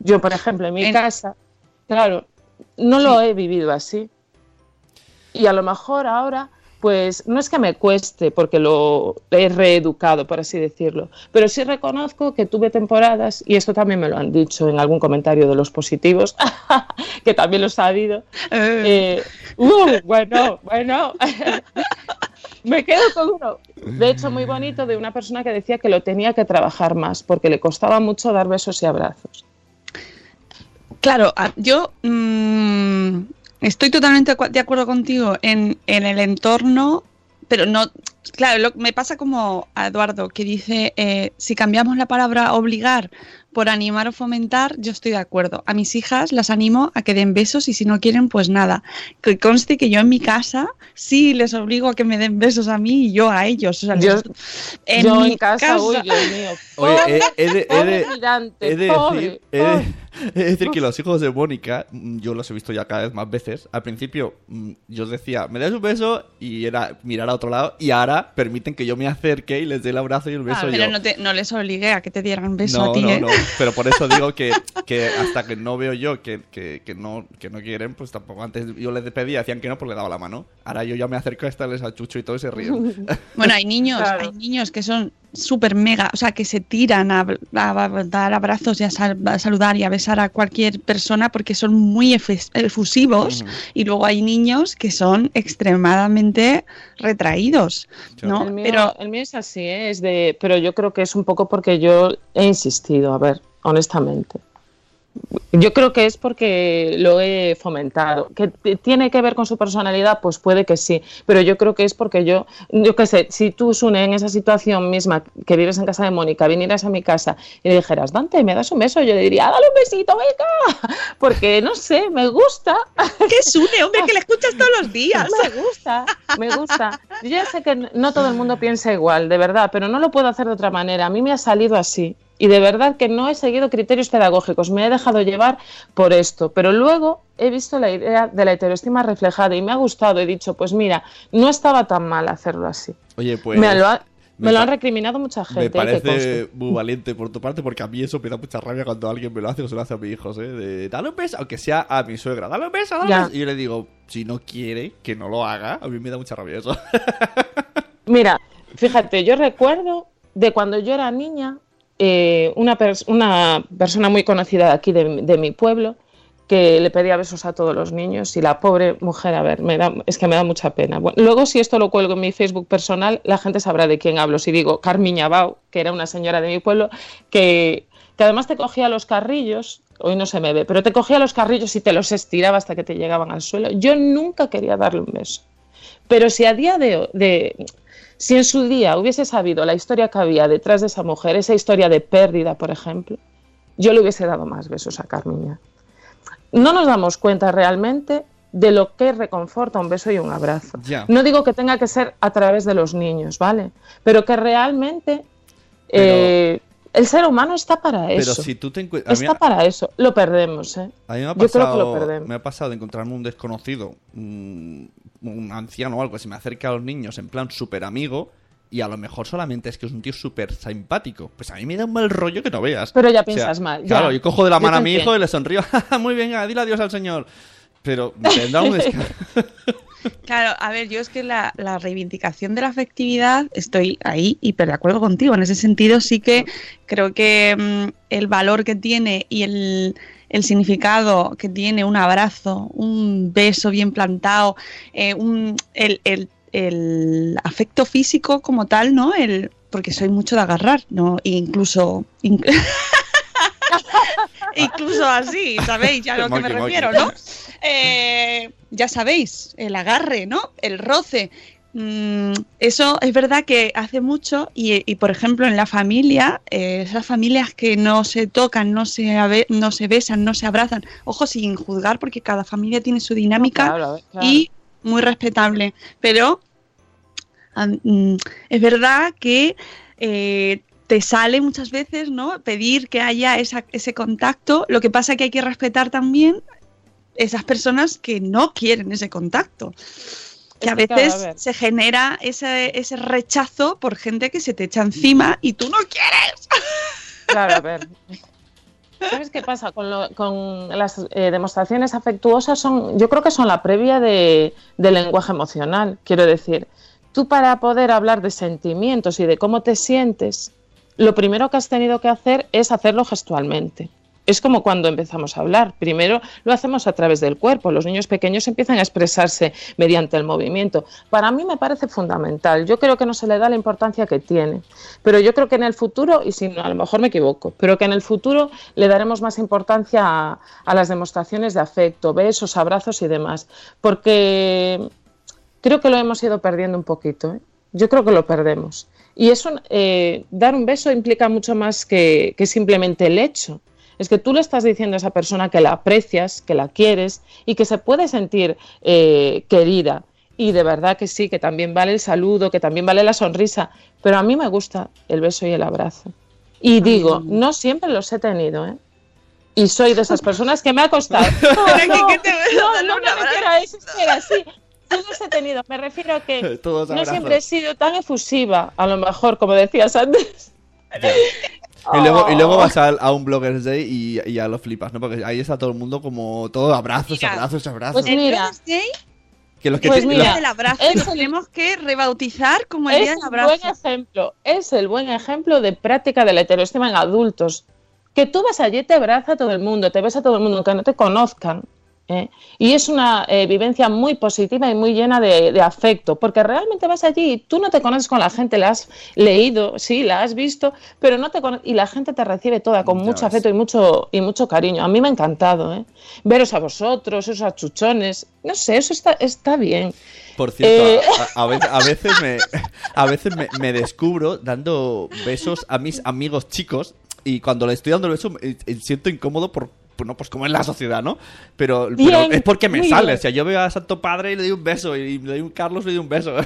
Yo, por ejemplo, en mi En- casa, claro, no lo he vivido así. Y a lo mejor ahora, pues no es que me cueste porque lo he reeducado, por así decirlo, pero sí reconozco que tuve temporadas, y esto también me lo han dicho en algún comentario de los positivos, que también lo he sabido. Eh, Eh, uh, bueno, bueno. Me quedo con uno, de hecho, muy bonito, de una persona que decía que lo tenía que trabajar más porque le costaba mucho dar besos y abrazos. Claro, yo mm, estoy totalmente de acuerdo contigo en, en el entorno, pero no. Claro, lo- me pasa como a Eduardo, que dice: eh, si cambiamos la palabra obligar por animar o fomentar, yo estoy de acuerdo. A mis hijas las animo a que den besos y si no quieren, pues nada. Que conste que yo en mi casa sí les obligo a que me den besos a mí y yo a ellos. O sea, Yo- en Yo mi en casa, uy, Dios mío. Oye, pobre, he, he de, he pobre de- mirante, he de pobre, decir, he de- de decir que los hijos de Mónica, mm, yo los he visto ya cada vez más veces. Al principio, mm, yo os decía, me das un beso y era mirar a otro lado. Y ahora permiten que yo me acerque y les dé el abrazo y el beso Ah, yo. pero no, te- no les obligué a que te dieran beso no, a ti, no, ¿eh? no. Pero por eso digo que, que hasta que no veo yo que, que, que no, que no quieren, pues tampoco. Antes yo les pedía, decían que no, pues le daba la mano. Ahora yo ya me acerco a estarles a Chucho y todo y se ríen. Bueno, hay niños, Claro. hay niños que son súper mega, o sea, que se tiran a, a- a dar abrazos y a, sal- a saludar y a besar a cualquier persona porque son muy efusivos y luego hay niños que son extremadamente retraídos, ¿no? El mío, Pero el mío es así, ¿eh? es de, pero yo creo que es un poco porque yo he insistido, a ver, honestamente. Yo creo que es porque lo he fomentado. ¿Que tiene que ver con su personalidad? Pues puede que sí. Pero yo creo que es porque yo, yo qué sé, si tú, Sune, en esa situación misma que vives en casa de Mónica, vinieras a mi casa y le dijeras, Dante, ¿me das un beso? Yo le diría, "Ah, dale un besito, venga. Porque, no sé, me gusta. ¿Qué es une, hombre, que le escuchas todos los días? Me gusta, me gusta. Yo ya sé que no todo el mundo piensa igual, de verdad, pero no lo puedo hacer de otra manera. A mí me ha salido así. Y de verdad que no he seguido criterios pedagógicos, me he dejado llevar por esto. Pero luego he visto la idea de la heteroestima reflejada y me ha gustado. He dicho, pues mira, no estaba tan mal hacerlo así. Oye, pues. me lo, ha- me me lo han recriminado mucha gente. Me eh, parece muy valiente por tu parte, porque a mí eso me da mucha rabia cuando alguien me lo hace o se lo hace a mis hijos, ¿eh? De, dale un beso, aunque sea a mi suegra, dale un beso, dale un beso. Y yo le digo, si no quiere que no lo haga, a mí me da mucha rabia eso. Mira, fíjate, yo recuerdo de cuando yo era niña, eh, una, pers- una persona muy conocida aquí, de, de mi pueblo, que le pedía besos a todos los niños y la pobre mujer, a ver, me da, es que me da mucha pena. Bueno, luego, si esto lo cuelgo en mi Facebook personal, la gente sabrá de quién hablo. Si digo Carmiña Bau, que era una señora de mi pueblo, que, que además te cogía los carrillos, hoy no se me ve, pero te cogía los carrillos y te los estiraba hasta que te llegaban al suelo. Yo nunca quería darle un beso. Pero si a día de, de si en su día hubiese sabido la historia que había detrás de esa mujer, esa historia de pérdida, por ejemplo, yo le hubiese dado más besos a Carmiña. No nos damos cuenta realmente de lo que reconforta un beso y un abrazo. No digo que tenga que ser a través de los niños, ¿vale? Pero que realmente Pero- eh, el ser humano está para Pero eso. si tú te encuentras. Está para eso. Lo perdemos, ¿eh? A mí me ha Yo creo que lo pasado, perdemos. me ha pasado de encontrarme un desconocido, un anciano o algo, que se me acerca a los niños en plan súper amigo y a lo mejor solamente es que es un tío súper simpático. Pues a mí me da un mal rollo que no veas. Pero ya O sea, piensas mal, ya. Claro, yo cojo de la mano a mi hijo y le sonrío. Muy bien, dile adiós al señor. Pero me da un Claro, a ver, yo es que la, la reivindicación de la afectividad, estoy ahí hiper de acuerdo contigo. En ese sentido, sí que creo que mm, el valor que tiene y el, el significado que tiene un abrazo, un beso bien plantado, eh, un- el, el- el afecto físico como tal, ¿no? El, porque soy mucho de agarrar, ¿no? E incluso. inc- incluso así, ¿sabéis? Ya a lo que me refiero, ¿no? Eh, ya sabéis, el agarre, ¿no? El roce. Mm, eso es verdad que hace mucho y, y, por ejemplo en la familia, eh, esas familias que no se tocan, no se, no se besan, no se abrazan, ojo sin juzgar porque cada familia tiene su dinámica Claro, claro. y muy respetable, pero mm, es verdad que eh, te sale muchas veces no pedir que haya esa- ese contacto, lo que pasa que hay que respetar también esas personas que no quieren ese contacto. Que a Es claro, veces a se genera ese, ese rechazo por gente que se te echa encima y tú no quieres. Claro, a ver. ¿Sabes qué pasa? Con, lo- con las eh, demostraciones afectuosas son, yo creo que son la previa de, del lenguaje emocional. Quiero decir, tú para poder hablar de sentimientos y de cómo te sientes, lo primero que has tenido que hacer es hacerlo gestualmente. Es como cuando empezamos a hablar. Primero lo hacemos a través del cuerpo. Los niños pequeños empiezan a expresarse mediante el movimiento. Para mí me parece fundamental. Yo creo que no se le da la importancia que tiene. Pero yo creo que en el futuro, y si no, a lo mejor me equivoco, pero que en el futuro le daremos más importancia a, las demostraciones de afecto, besos, abrazos y demás. Porque creo que lo hemos ido perdiendo un poquito. ¿eh? Yo creo que lo perdemos. Y eso, eh, dar un beso implica mucho más que, que simplemente el hecho. Es que tú le estás diciendo a esa persona que la aprecias, que la quieres y que se puede sentir eh, querida. Y de verdad que sí, que también vale el saludo, que también vale la sonrisa. Pero a mí me gusta el beso y el abrazo. Y digo, no siempre los he tenido, ¿eh? Y soy de esas personas que me ha costado. No, no, no, no me refiero a eso, espera, sí. Los he tenido. Me refiero a que Todos no siempre he sido tan efusiva, a lo mejor, como decías antes. Y luego, y luego Oh. vas al- a, un Bloggers Day y, y ya lo flipas, ¿no? Porque ahí está todo el mundo como todo abrazos, Mira, abrazos, abrazos. Pues mira, que los que pues te- el mira, día del abrazo es lo el- tenemos que rebautizar como el día es del el abrazo. buen ejemplo, es el buen ejemplo de práctica de la heteroestima en adultos. Que tú vas allí, te abraza a todo el mundo, te ves a todo el mundo, aunque no te conozcan. ¿Eh? Y es una eh, vivencia muy positiva y muy llena de, de afecto, porque realmente vas allí y tú no te conoces con la gente, la has leído, sí, la has visto, pero no te y la gente te recibe toda con mucho afecto y mucho, y mucho cariño. A mí me ha encantado, ¿eh? Veros a vosotros, esos achuchones, no sé, eso está, está bien. Por cierto, Eh. a, a- a ve- a veces, me, a veces me, me descubro dando besos a mis amigos chicos y cuando le estoy dando el beso me- siento incómodo por, bueno, pues como es la sociedad, ¿no? Pero, es porque me sale. bien. O sea, yo veo a Santo Padre y le doy un beso y le doy un Carlos y le doy un beso.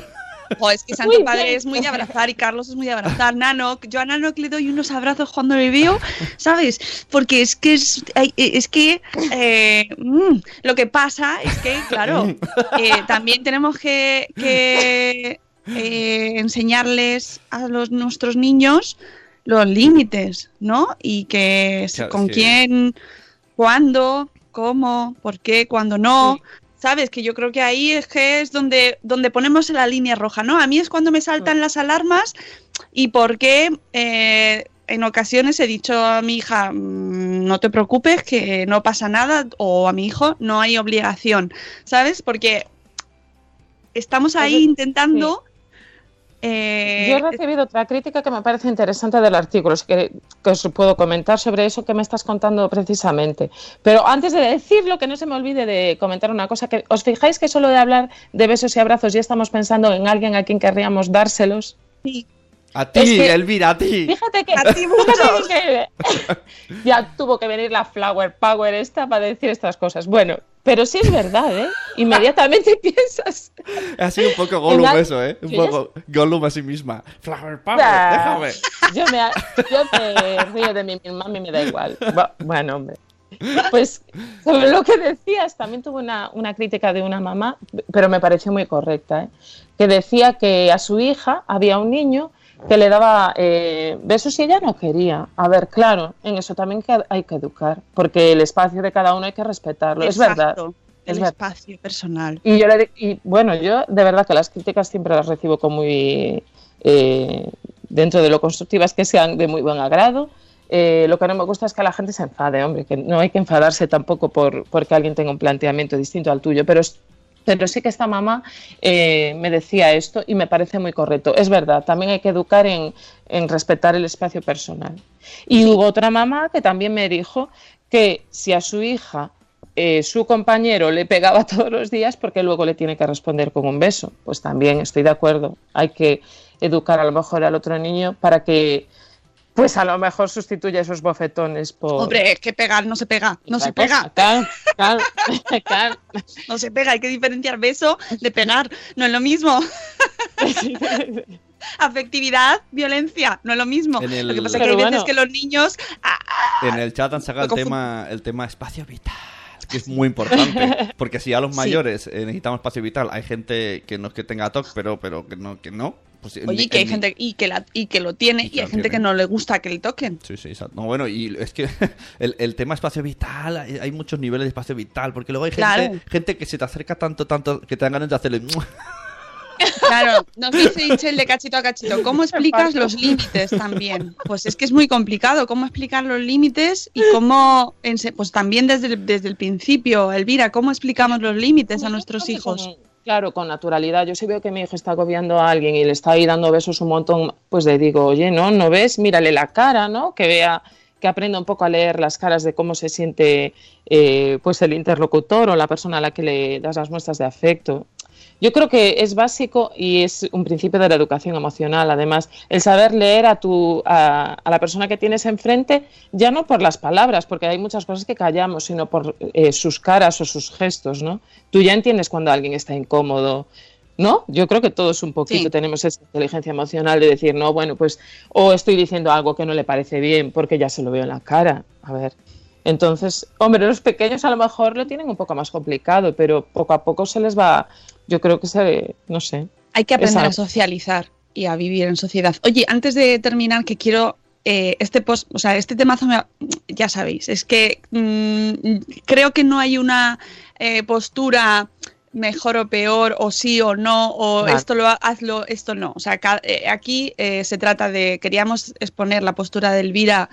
O es que Santo Muy Padre bien. es muy de abrazar y Carlos es muy de abrazar. Nanoc, yo a Nanoc le doy unos abrazos cuando le veo, ¿sabes? Porque es que es, es que eh, mm, lo que pasa es que, claro, eh, también tenemos que, que, eh, enseñarles a los, nuestros niños los límites, ¿no? Y que Claro, con quién, cuándo, cómo, por qué, cuándo no. ¿Sabes? Que yo creo que ahí es que es donde, donde ponemos la línea roja, ¿no? A mí es cuando me saltan las alarmas y por qué eh, en ocasiones he dicho a mi hija, "Mm, no te preocupes, que no pasa nada, o a mi hijo, no hay obligación, ¿sabes? Porque estamos ahí intentando... eh, Yo he recibido otra crítica que me parece interesante del artículo, que, que os puedo comentar sobre eso que me estás contando precisamente. Pero antes de decirlo, que no se me olvide de comentar una cosa, que os fijáis que solo de hablar de besos y abrazos ya estamos pensando en alguien a quien querríamos dárselos. A ti, Es que- Elvira, a ti. Fíjate que, A ti fíjate mucho. que ya tuvo que venir la Flower Power esta para decir estas cosas. Bueno, pero sí es verdad, ¿eh? Inmediatamente piensas. Ha sido un poco Gollum la- eso, ¿eh? Un poco Gollum a sí misma. Flower Power, déjame. Yo me, yo me río de mí misma, a mí me da igual. Bu- Bueno, hombre. Pues sobre lo que decías, también tuve una, una crítica de una mamá, pero me pareció muy correcta, ¿eh? que decía que a su hija había un niño que le daba eh, besos y ella no quería. A ver, claro, en eso también que hay que educar, porque el espacio de cada uno hay que respetarlo. es verdad. es el verdad. espacio personal. Y yo le y bueno, yo de verdad que las críticas siempre las recibo con muy eh, dentro de lo constructivas que sean de muy buen agrado. Eh, lo que no me gusta es que la gente se enfade, hombre, que no hay que enfadarse tampoco por porque alguien tenga un planteamiento distinto al tuyo, pero es- pero sí que esta mamá eh, me decía esto y me parece muy correcto. Es verdad, también hay que educar en, en respetar el espacio personal. Y hubo otra mamá que también me dijo que si a su hija eh, su compañero le pegaba todos los días, porque luego le tiene que responder con un beso. Pues también estoy de acuerdo. Hay que educar a lo mejor al otro niño para que, pues a lo mejor sustituya esos bofetones por. Hombre, es que pegar no se pega, no se pega, Claro, claro, claro. no se pega, hay que diferenciar beso de pegar, no es lo mismo. Afectividad, violencia, no es lo mismo. El- Lo que pasa es que hay veces bueno. que los niños ah, En el chat han sacado el confund- tema, el tema espacio vital, que es muy importante. Porque si a los mayores eh, necesitamos espacio vital, hay gente que no es que tenga TOC, pero, pero que no, que no. Pues Oye, y que hay en gente y que, la, y que lo tiene Y hay gente tiene. que no le gusta que le toquen. Sí, sí, exacto. No, bueno, y es que el, el tema espacio vital, hay, hay muchos niveles de espacio vital, porque luego hay gente, Claro. gente que se te acerca tanto, tanto, que te dan ganas de hacerle... Claro, nos dice Itzel de cachito a cachito, ¿cómo explicas los límites también? Pues es que es muy complicado, ¿cómo explicar los límites y cómo, pues también desde el, desde el principio, Elvira, ¿cómo explicamos los límites a nuestros hijos? Claro, con naturalidad. Yo si veo que mi hijo está agobiando a alguien y le está ahí dando besos un montón, pues le digo, oye, no, no ves, mírale la cara, ¿no? Que vea, que aprenda un poco a leer las caras de cómo se siente eh, pues el interlocutor o la persona a la que le das las muestras de afecto. Yo creo que es básico y es un principio de la educación emocional. Además, el saber leer a, tu, a, a la persona que tienes enfrente, ya no por las palabras, porque hay muchas cosas que callamos, sino por eh, sus caras o sus gestos, ¿no? Tú ya entiendes cuando alguien está incómodo, ¿no? Yo creo que todos un poquito Sí. tenemos esa inteligencia emocional de decir, no, bueno, pues, o estoy diciendo algo que no le parece bien porque ya se lo veo en la cara. A ver. Entonces, hombre, los pequeños a lo mejor lo tienen un poco más complicado, pero poco a poco se les va, yo creo que se, no sé. Hay que aprender a socializar y a vivir en sociedad. Oye, antes de terminar, que quiero eh, este post, o sea, este temazo, me- ya sabéis, es que mm, creo que no hay una eh, postura mejor o peor, o sí o no, o Vale. esto lo ha- hazlo, esto no. O sea, eh, aquí eh, se trata de, queríamos exponer la postura de Elvira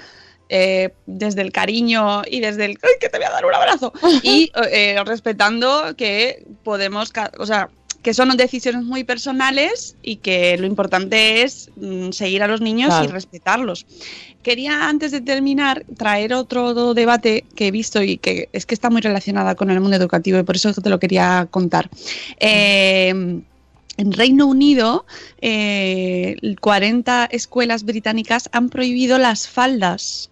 eh, desde el cariño y desde el ¡ay, que te voy a dar un abrazo! y eh, respetando que podemos, o sea, que son decisiones muy personales y que lo importante es mm, seguir a los niños y respetarlos. Quería, antes de terminar, traer otro debate que he visto y que es que está muy relacionada con el mundo educativo y por eso te lo quería contar. Eh, en Reino Unido, eh, 40 escuelas británicas han prohibido las faldas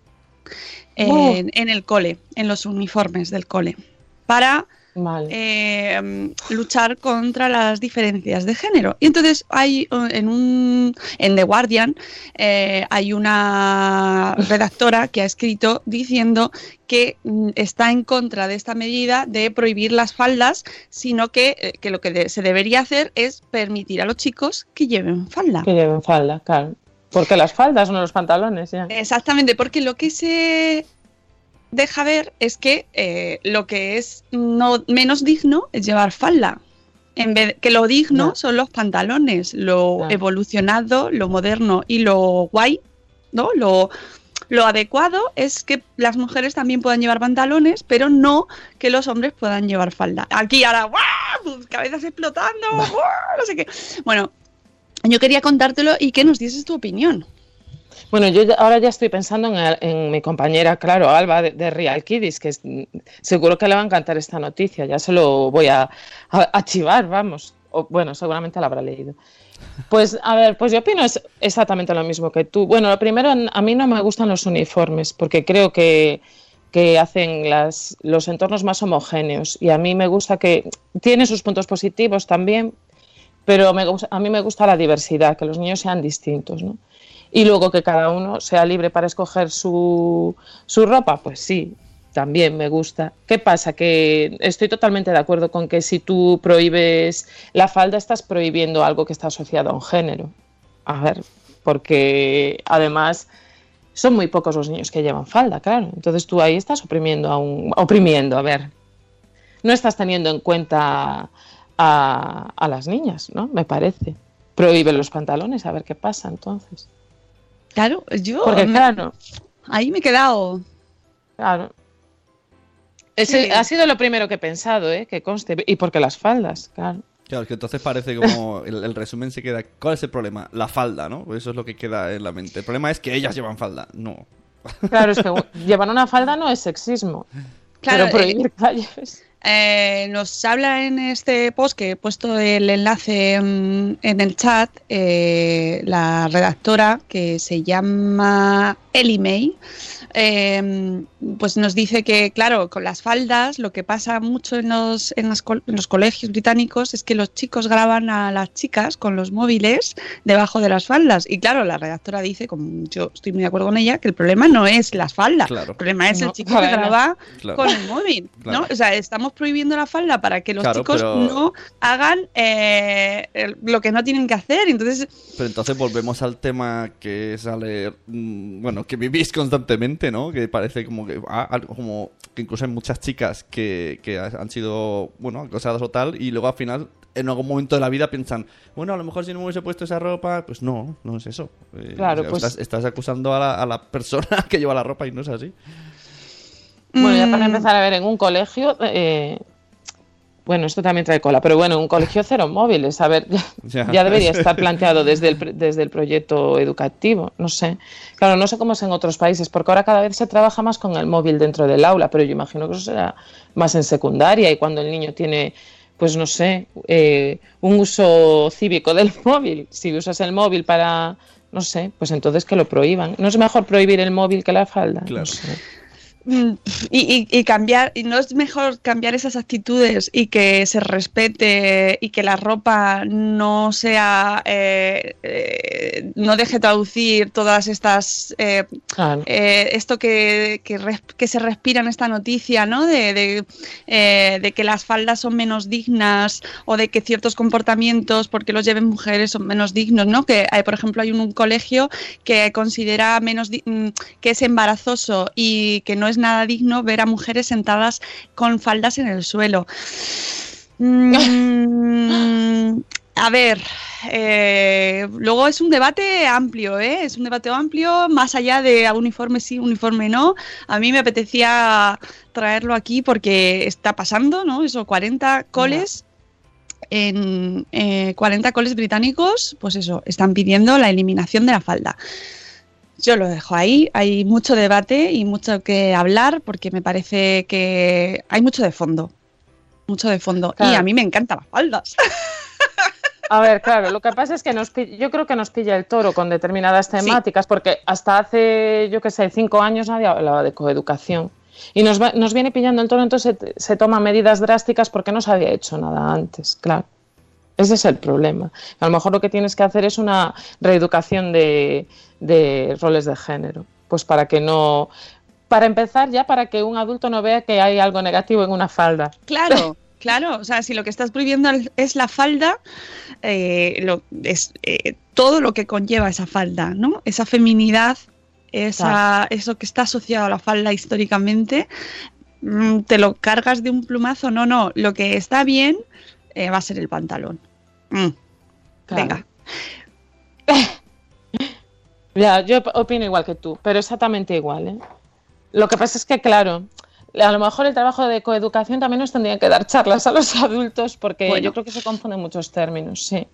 Oh. en el cole, en los uniformes del cole, para Vale. eh, luchar contra las diferencias de género. Y entonces hay en un en The Guardian eh, hay una redactora que ha escrito diciendo que mm, está en contra de esta medida de prohibir las faldas, sino que, eh, que lo que se debería hacer es permitir a los chicos que lleven falda. Que lleven falda, claro. Porque las faldas, no los pantalones, ya. Exactamente, porque lo que se deja ver es que eh, lo que es no menos digno es llevar falda. En vez que lo digno son los pantalones, lo evolucionado, lo moderno y lo guay, ¿no? Lo, lo adecuado es que las mujeres también puedan llevar pantalones, pero no que los hombres puedan llevar falda. Aquí ahora, ¡guau! Cabezas explotando, ¡guau! no sé qué. Bueno, yo quería contártelo y que nos dieses tu opinión. Bueno, yo ahora ya estoy pensando en, mi compañera, claro, Alba de, de Real Kiddies, que seguro que le va a encantar esta noticia. Ya se lo voy a, a, a chivar, vamos. Bueno, seguramente la habrá leído. Pues, a ver, pues yo opino es exactamente lo mismo que tú. Bueno, lo primero, a mí no me gustan los uniformes, porque creo que, que hacen las, los entornos más homogéneos. Y a mí me gusta que tiene sus puntos positivos también, pero me a mí me gusta la diversidad, que los niños sean distintos, ¿no? Y luego que cada uno sea libre para escoger su, su ropa, pues sí, también me gusta. ¿Qué pasa? Que estoy totalmente de acuerdo con que si tú prohíbes la falda, estás prohibiendo algo que está asociado a un género. A ver, porque además son muy pocos los niños que llevan falda, claro. Entonces tú ahí estás oprimiendo a un... oprimiendo, a ver. No estás teniendo en cuenta a, a las niñas, ¿no? Me parece. Prohíbe los pantalones, a ver qué pasa entonces. Claro, yo Porque me- claro, ahí me he quedado. claro. Ese Sí. ha sido lo primero que he pensado, ¿eh? Que conste. Y porque las faldas, claro. Claro, es que entonces parece como el, el resumen se queda. ¿Cuál es el problema? La falda, ¿no? Eso es lo que queda en la mente. El problema es que ellas llevan falda. No. Claro, es que llevar una falda no es sexismo. Claro, pero prohibir calles. Eh, nos habla en este post que he puesto el enlace mm, en el chat eh, la redactora que se llama Ellie May. eh, pues nos dice que, claro, con las faldas lo que pasa mucho en los, en, las en los colegios británicos es que los chicos graban a las chicas con los móviles debajo de las faldas. Y claro, la redactora dice, como yo estoy muy de acuerdo con ella, que el problema no es las faldas, Claro. el problema es el No, chico que graba Claro. con el móvil, Claro. ¿no? O sea, estamos prohibiendo la falda para que los Claro, chicos pero- no hagan eh, lo que no tienen que hacer. Entonces, Pero entonces volvemos al tema que sale, mm, bueno, que vivís constantemente, ¿no? Que parece como que, ah, algo como que incluso hay muchas chicas que, que han sido, bueno, acosadas o tal, y luego al final, en algún momento de la vida piensan, bueno, a lo mejor si no me hubiese puesto esa ropa, pues no, no es eso. Eh, Claro, o sea, pues- estás, estás acusando a la, a la persona que lleva la ropa y no es así. Bueno, ya para mm, empezar a ver, en un colegio, eh, bueno, esto también trae cola, pero bueno, en un colegio cero móviles, a ver, ya, Ya. ya debería estar planteado desde el, desde el proyecto educativo, no sé. Claro, no sé cómo es en otros países, porque ahora cada vez se trabaja más con el móvil dentro del aula, pero yo imagino que eso será más en secundaria y cuando el niño tiene, pues no sé, eh, un uso cívico del móvil. Si usas el móvil para, no sé, pues entonces que lo prohíban. ¿No es mejor prohibir el móvil que la falda? Claro. No sé. Mm, Y, y- y cambiar, y no es mejor cambiar esas actitudes y que se respete y que la ropa no sea, eh, eh, no deje traducir todas estas, eh, Claro. eh, esto que, que, res- que se respira en esta noticia, ¿no? De, de, de que las faldas son menos dignas o de que ciertos comportamientos, porque los lleven mujeres, son menos dignos, ¿no? Que hay, por ejemplo, hay un, un colegio que considera menos mm, que es embarazoso y que no es nada digno ver a mujeres sentadas con faldas en el suelo. Mm, A ver, eh, luego es un debate amplio, ¿eh? Es un debate amplio, más allá de uniforme sí, uniforme no. A mí me apetecía traerlo aquí porque está pasando, ¿no? Eso, 40 coles. En eh, 40 coles británicos, pues eso, están pidiendo la eliminación de la falda. Yo lo dejo ahí, hay mucho debate y mucho que hablar porque me parece que hay mucho de fondo, mucho de fondo. Y a mí me encantan las faldas. A ver, claro, lo que pasa es que nos yo creo que nos pilla el toro con determinadas temáticas, porque hasta hace, yo qué sé, cinco años nadie hablaba de coeducación. Y nos, va- nos viene pillando el toro, entonces se, se toman medidas drásticas porque no se había hecho nada antes, claro. Ese es el problema. A lo mejor lo que tienes que hacer es una reeducación de, de roles de género. Pues para que no. Para empezar, ya para que un adulto no vea que hay algo negativo en una falda. Claro, claro. O sea, si lo que estás prohibiendo es la falda, eh, lo- es eh, todo lo que conlleva esa falda, ¿no? Esa feminidad, esa, eso que está asociado a la falda históricamente, mm, te lo cargas de un plumazo. No, no. Lo que está bien eh, va a ser el pantalón. Mm, Claro. Venga. Ya, yo op- opino igual que tú, pero exactamente igual. ¿eh? Lo que pasa es que, claro, a lo mejor el trabajo de coeducación también nos tendría que dar charlas a los adultos, porque Bueno. yo creo que se confunden muchos términos, sí.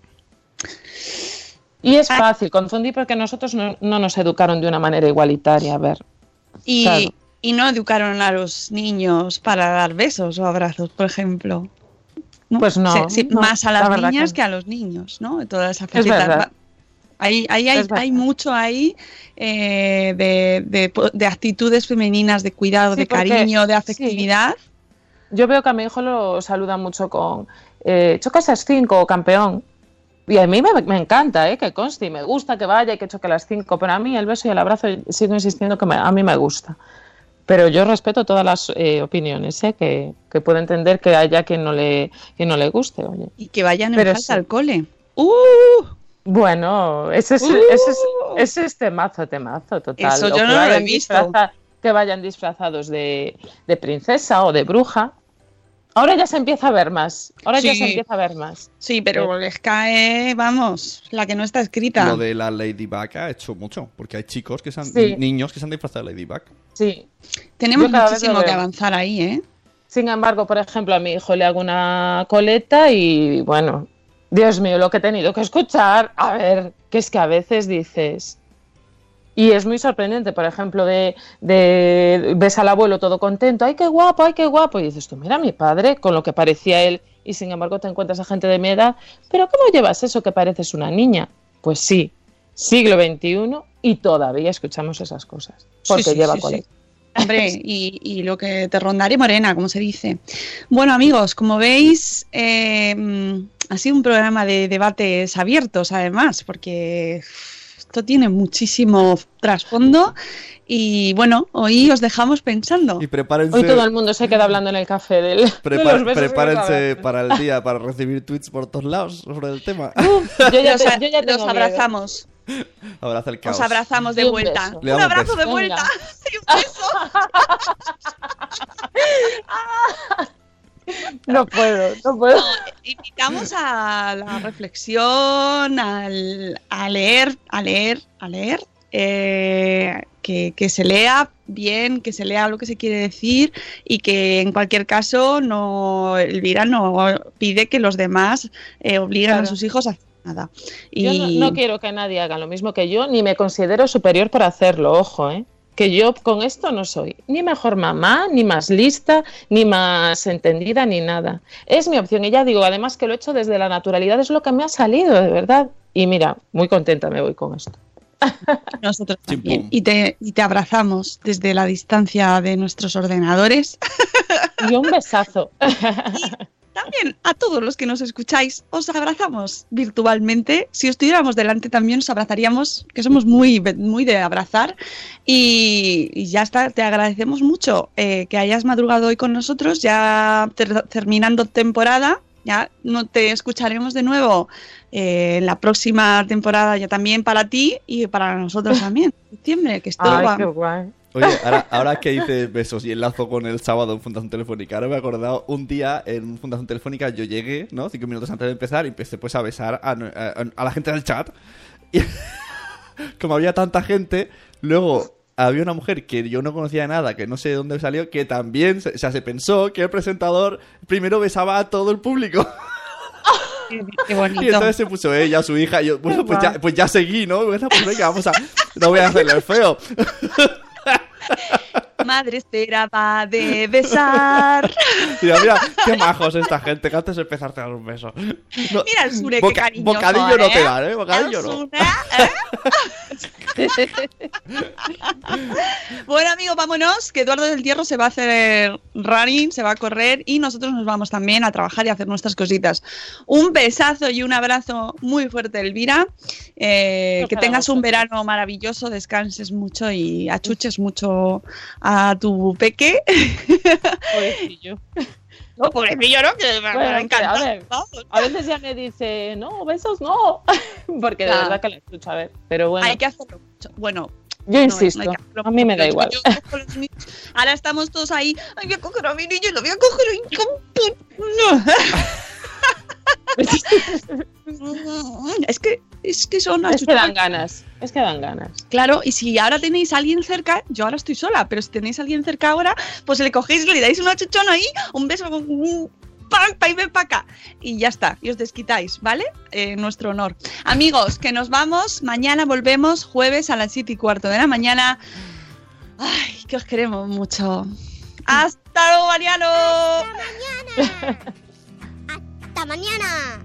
Y es Ah. fácil confundir porque nosotros no, no nos educaron de una manera igualitaria. A ver, Y, Claro. y no educaron a los niños para dar besos o abrazos, por ejemplo. Pues no, más a la las niñas que a los niños, ¿no? Toda esa Es faceta. Ahí, ahí hay, hay mucho ahí eh, de, de po- de actitudes femeninas, de cuidado, Sí, de porque- cariño, de sí. afectividad. yo veo que a mi hijo lo saludan mucho con eh, choca esas cinco, campeón. Y a mí me, me encanta, ¿eh? que conste, y me gusta que vaya y que choque las cinco, pero a mí el beso y el abrazo sigo insistiendo que me- a mí me gusta. Pero yo respeto todas las eh, opiniones, ¿eh? que, que puedo entender que haya quien no le, quien no le guste, oye. Y que vayan en falda sí. al cole. ¡Uh! Bueno, ese es, ¡Uh! ese es, ese es temazo, temazo, total. Eso yo que no lo he visto. que vayan disfrazados de, de princesa o de bruja. Ahora ya se empieza a ver más. Ahora ya se empieza a ver más. Sí, pero les cae, vamos, la que no está escrita. Lo de la Ladybug ha hecho mucho, porque hay chicos que se han, Sí. niños que se han disfrazado de Ladybug. Sí. Tenemos muchísimo que avanzar ahí, ¿eh? Sin embargo, por ejemplo, a mi hijo le hago una coleta y bueno, Dios mío, lo que he tenido que escuchar. A ver, que es que a veces dices. Y es muy sorprendente, por ejemplo, de, de ves al abuelo todo contento, ay, qué guapo, ay, qué guapo. Y dices tú, mira, mi padre, con lo que parecía él, y sin embargo te encuentras a gente de mi edad, pero ¿cómo llevas eso que pareces una niña? Pues sí, siglo XXI y todavía escuchamos esas cosas, porque Sí, sí, lleva sí. Hombre, y, y lo que te rondaré morena, como se dice. Bueno, amigos, como veis, eh, mm, ha sido un programa de debates abiertos, además, porque esto tiene muchísimo trasfondo. Y bueno, hoy os dejamos pensando. Y prepárense, Hoy todo el mundo se queda hablando en el café del, de prepa- los besos prepárense para el día, para recibir tweets por todos lados sobre el tema. Yo ya, Los, te- yo ya los abrazamos, Abraza el caos. os abrazamos de un vuelta. Un abrazo de vuelta. Y un beso. No puedo, no puedo. Invitamos a la reflexión, al- a leer, a leer, a leer, eh, que, que se lea bien, que se lea lo que se quiere decir y que en cualquier caso no Elvira no pide que los demás eh, obliguen a sus hijos a hacer nada. Y Yo no, no quiero que nadie haga lo mismo que yo, ni me considero superior por hacerlo, ojo, ¿eh? Que yo con esto no soy ni mejor mamá, ni más lista, ni más entendida, ni nada. Es mi opción y ya digo, además que lo he hecho desde la naturalidad, es lo que me ha salido, de verdad. Y mira, muy contenta me voy con esto. nosotros también. Y te, y te abrazamos desde la distancia de nuestros ordenadores. Y un besazo. También a todos los que nos escucháis, os abrazamos virtualmente. Si estuviéramos delante también os abrazaríamos, que somos muy, muy de abrazar. Y, y ya está, te agradecemos mucho eh, que hayas madrugado hoy con nosotros, ya ter- terminando temporada. Ya no te escucharemos de nuevo eh, en la próxima temporada, ya también para ti y para nosotros también. En septiembre, que esto Ay, va- qué guay. Oye, ahora, ahora que dices besos y enlazo con el sábado en Fundación Telefónica, ahora me he acordado un día en Fundación Telefónica yo llegué, ¿no? Cinco minutos antes de empezar y empecé pues a besar a, a- a la gente del chat. Y como había tanta gente, luego había una mujer que yo no conocía de nada, que no sé de dónde salió, que también, se- o sea, se pensó que el presentador primero besaba a todo el público. Qué bonito. Y entonces se puso ella, su hija, y yo, bueno, pues ya, pues ya seguí, ¿no? Bueno, pues venga, vamos a... No voy a hacerle el feo. Madre espera va de besar. Mira, mira, qué majos esta gente, que antes de empezarte a dar un beso. No, Mira el Sure, boca- qué cariñoso, Bocadillo no ¿eh? te dan, ¿eh? Bocadillo El no. ¿eh? Bueno, amigos, vámonos, que Eduardo del Hierro se va a hacer running, se va a correr y nosotros nos vamos también a trabajar y a hacer nuestras cositas. Un besazo y un abrazo muy fuerte, Elvira. Eh, que tengas un verano maravilloso, descanses mucho y achuches mucho a tu peque. Pobrecillo. No, pobrecillo, ¿no? Que me Bueno, me que, encanta. a ver, a veces ya me dice, no, besos no. Porque de Claro. verdad que la escucho, a ver. Pero bueno, Hay que hacerlo mucho. Bueno, yo no, insisto, no hay que hacerlo a mí me da igual. Ahora estamos todos ahí. Ay, voy a coger a mi niño, lo voy a coger ahí. No. Es que, es que son Es que dan ganas, es que dan ganas. Claro, y si ahora tenéis a alguien cerca, yo ahora estoy sola, pero si tenéis a alguien cerca ahora, pues le cogéis, le dais un achuchón ahí, un beso, un pa, y ven para acá. Y ya está, y os desquitáis, ¿vale? En nuestro honor. Amigos, que nos vamos. Mañana volvemos, jueves a las 7 y cuarto de la mañana. Ay, que os queremos mucho. ¡Hasta luego, Mariano! Hasta mañana.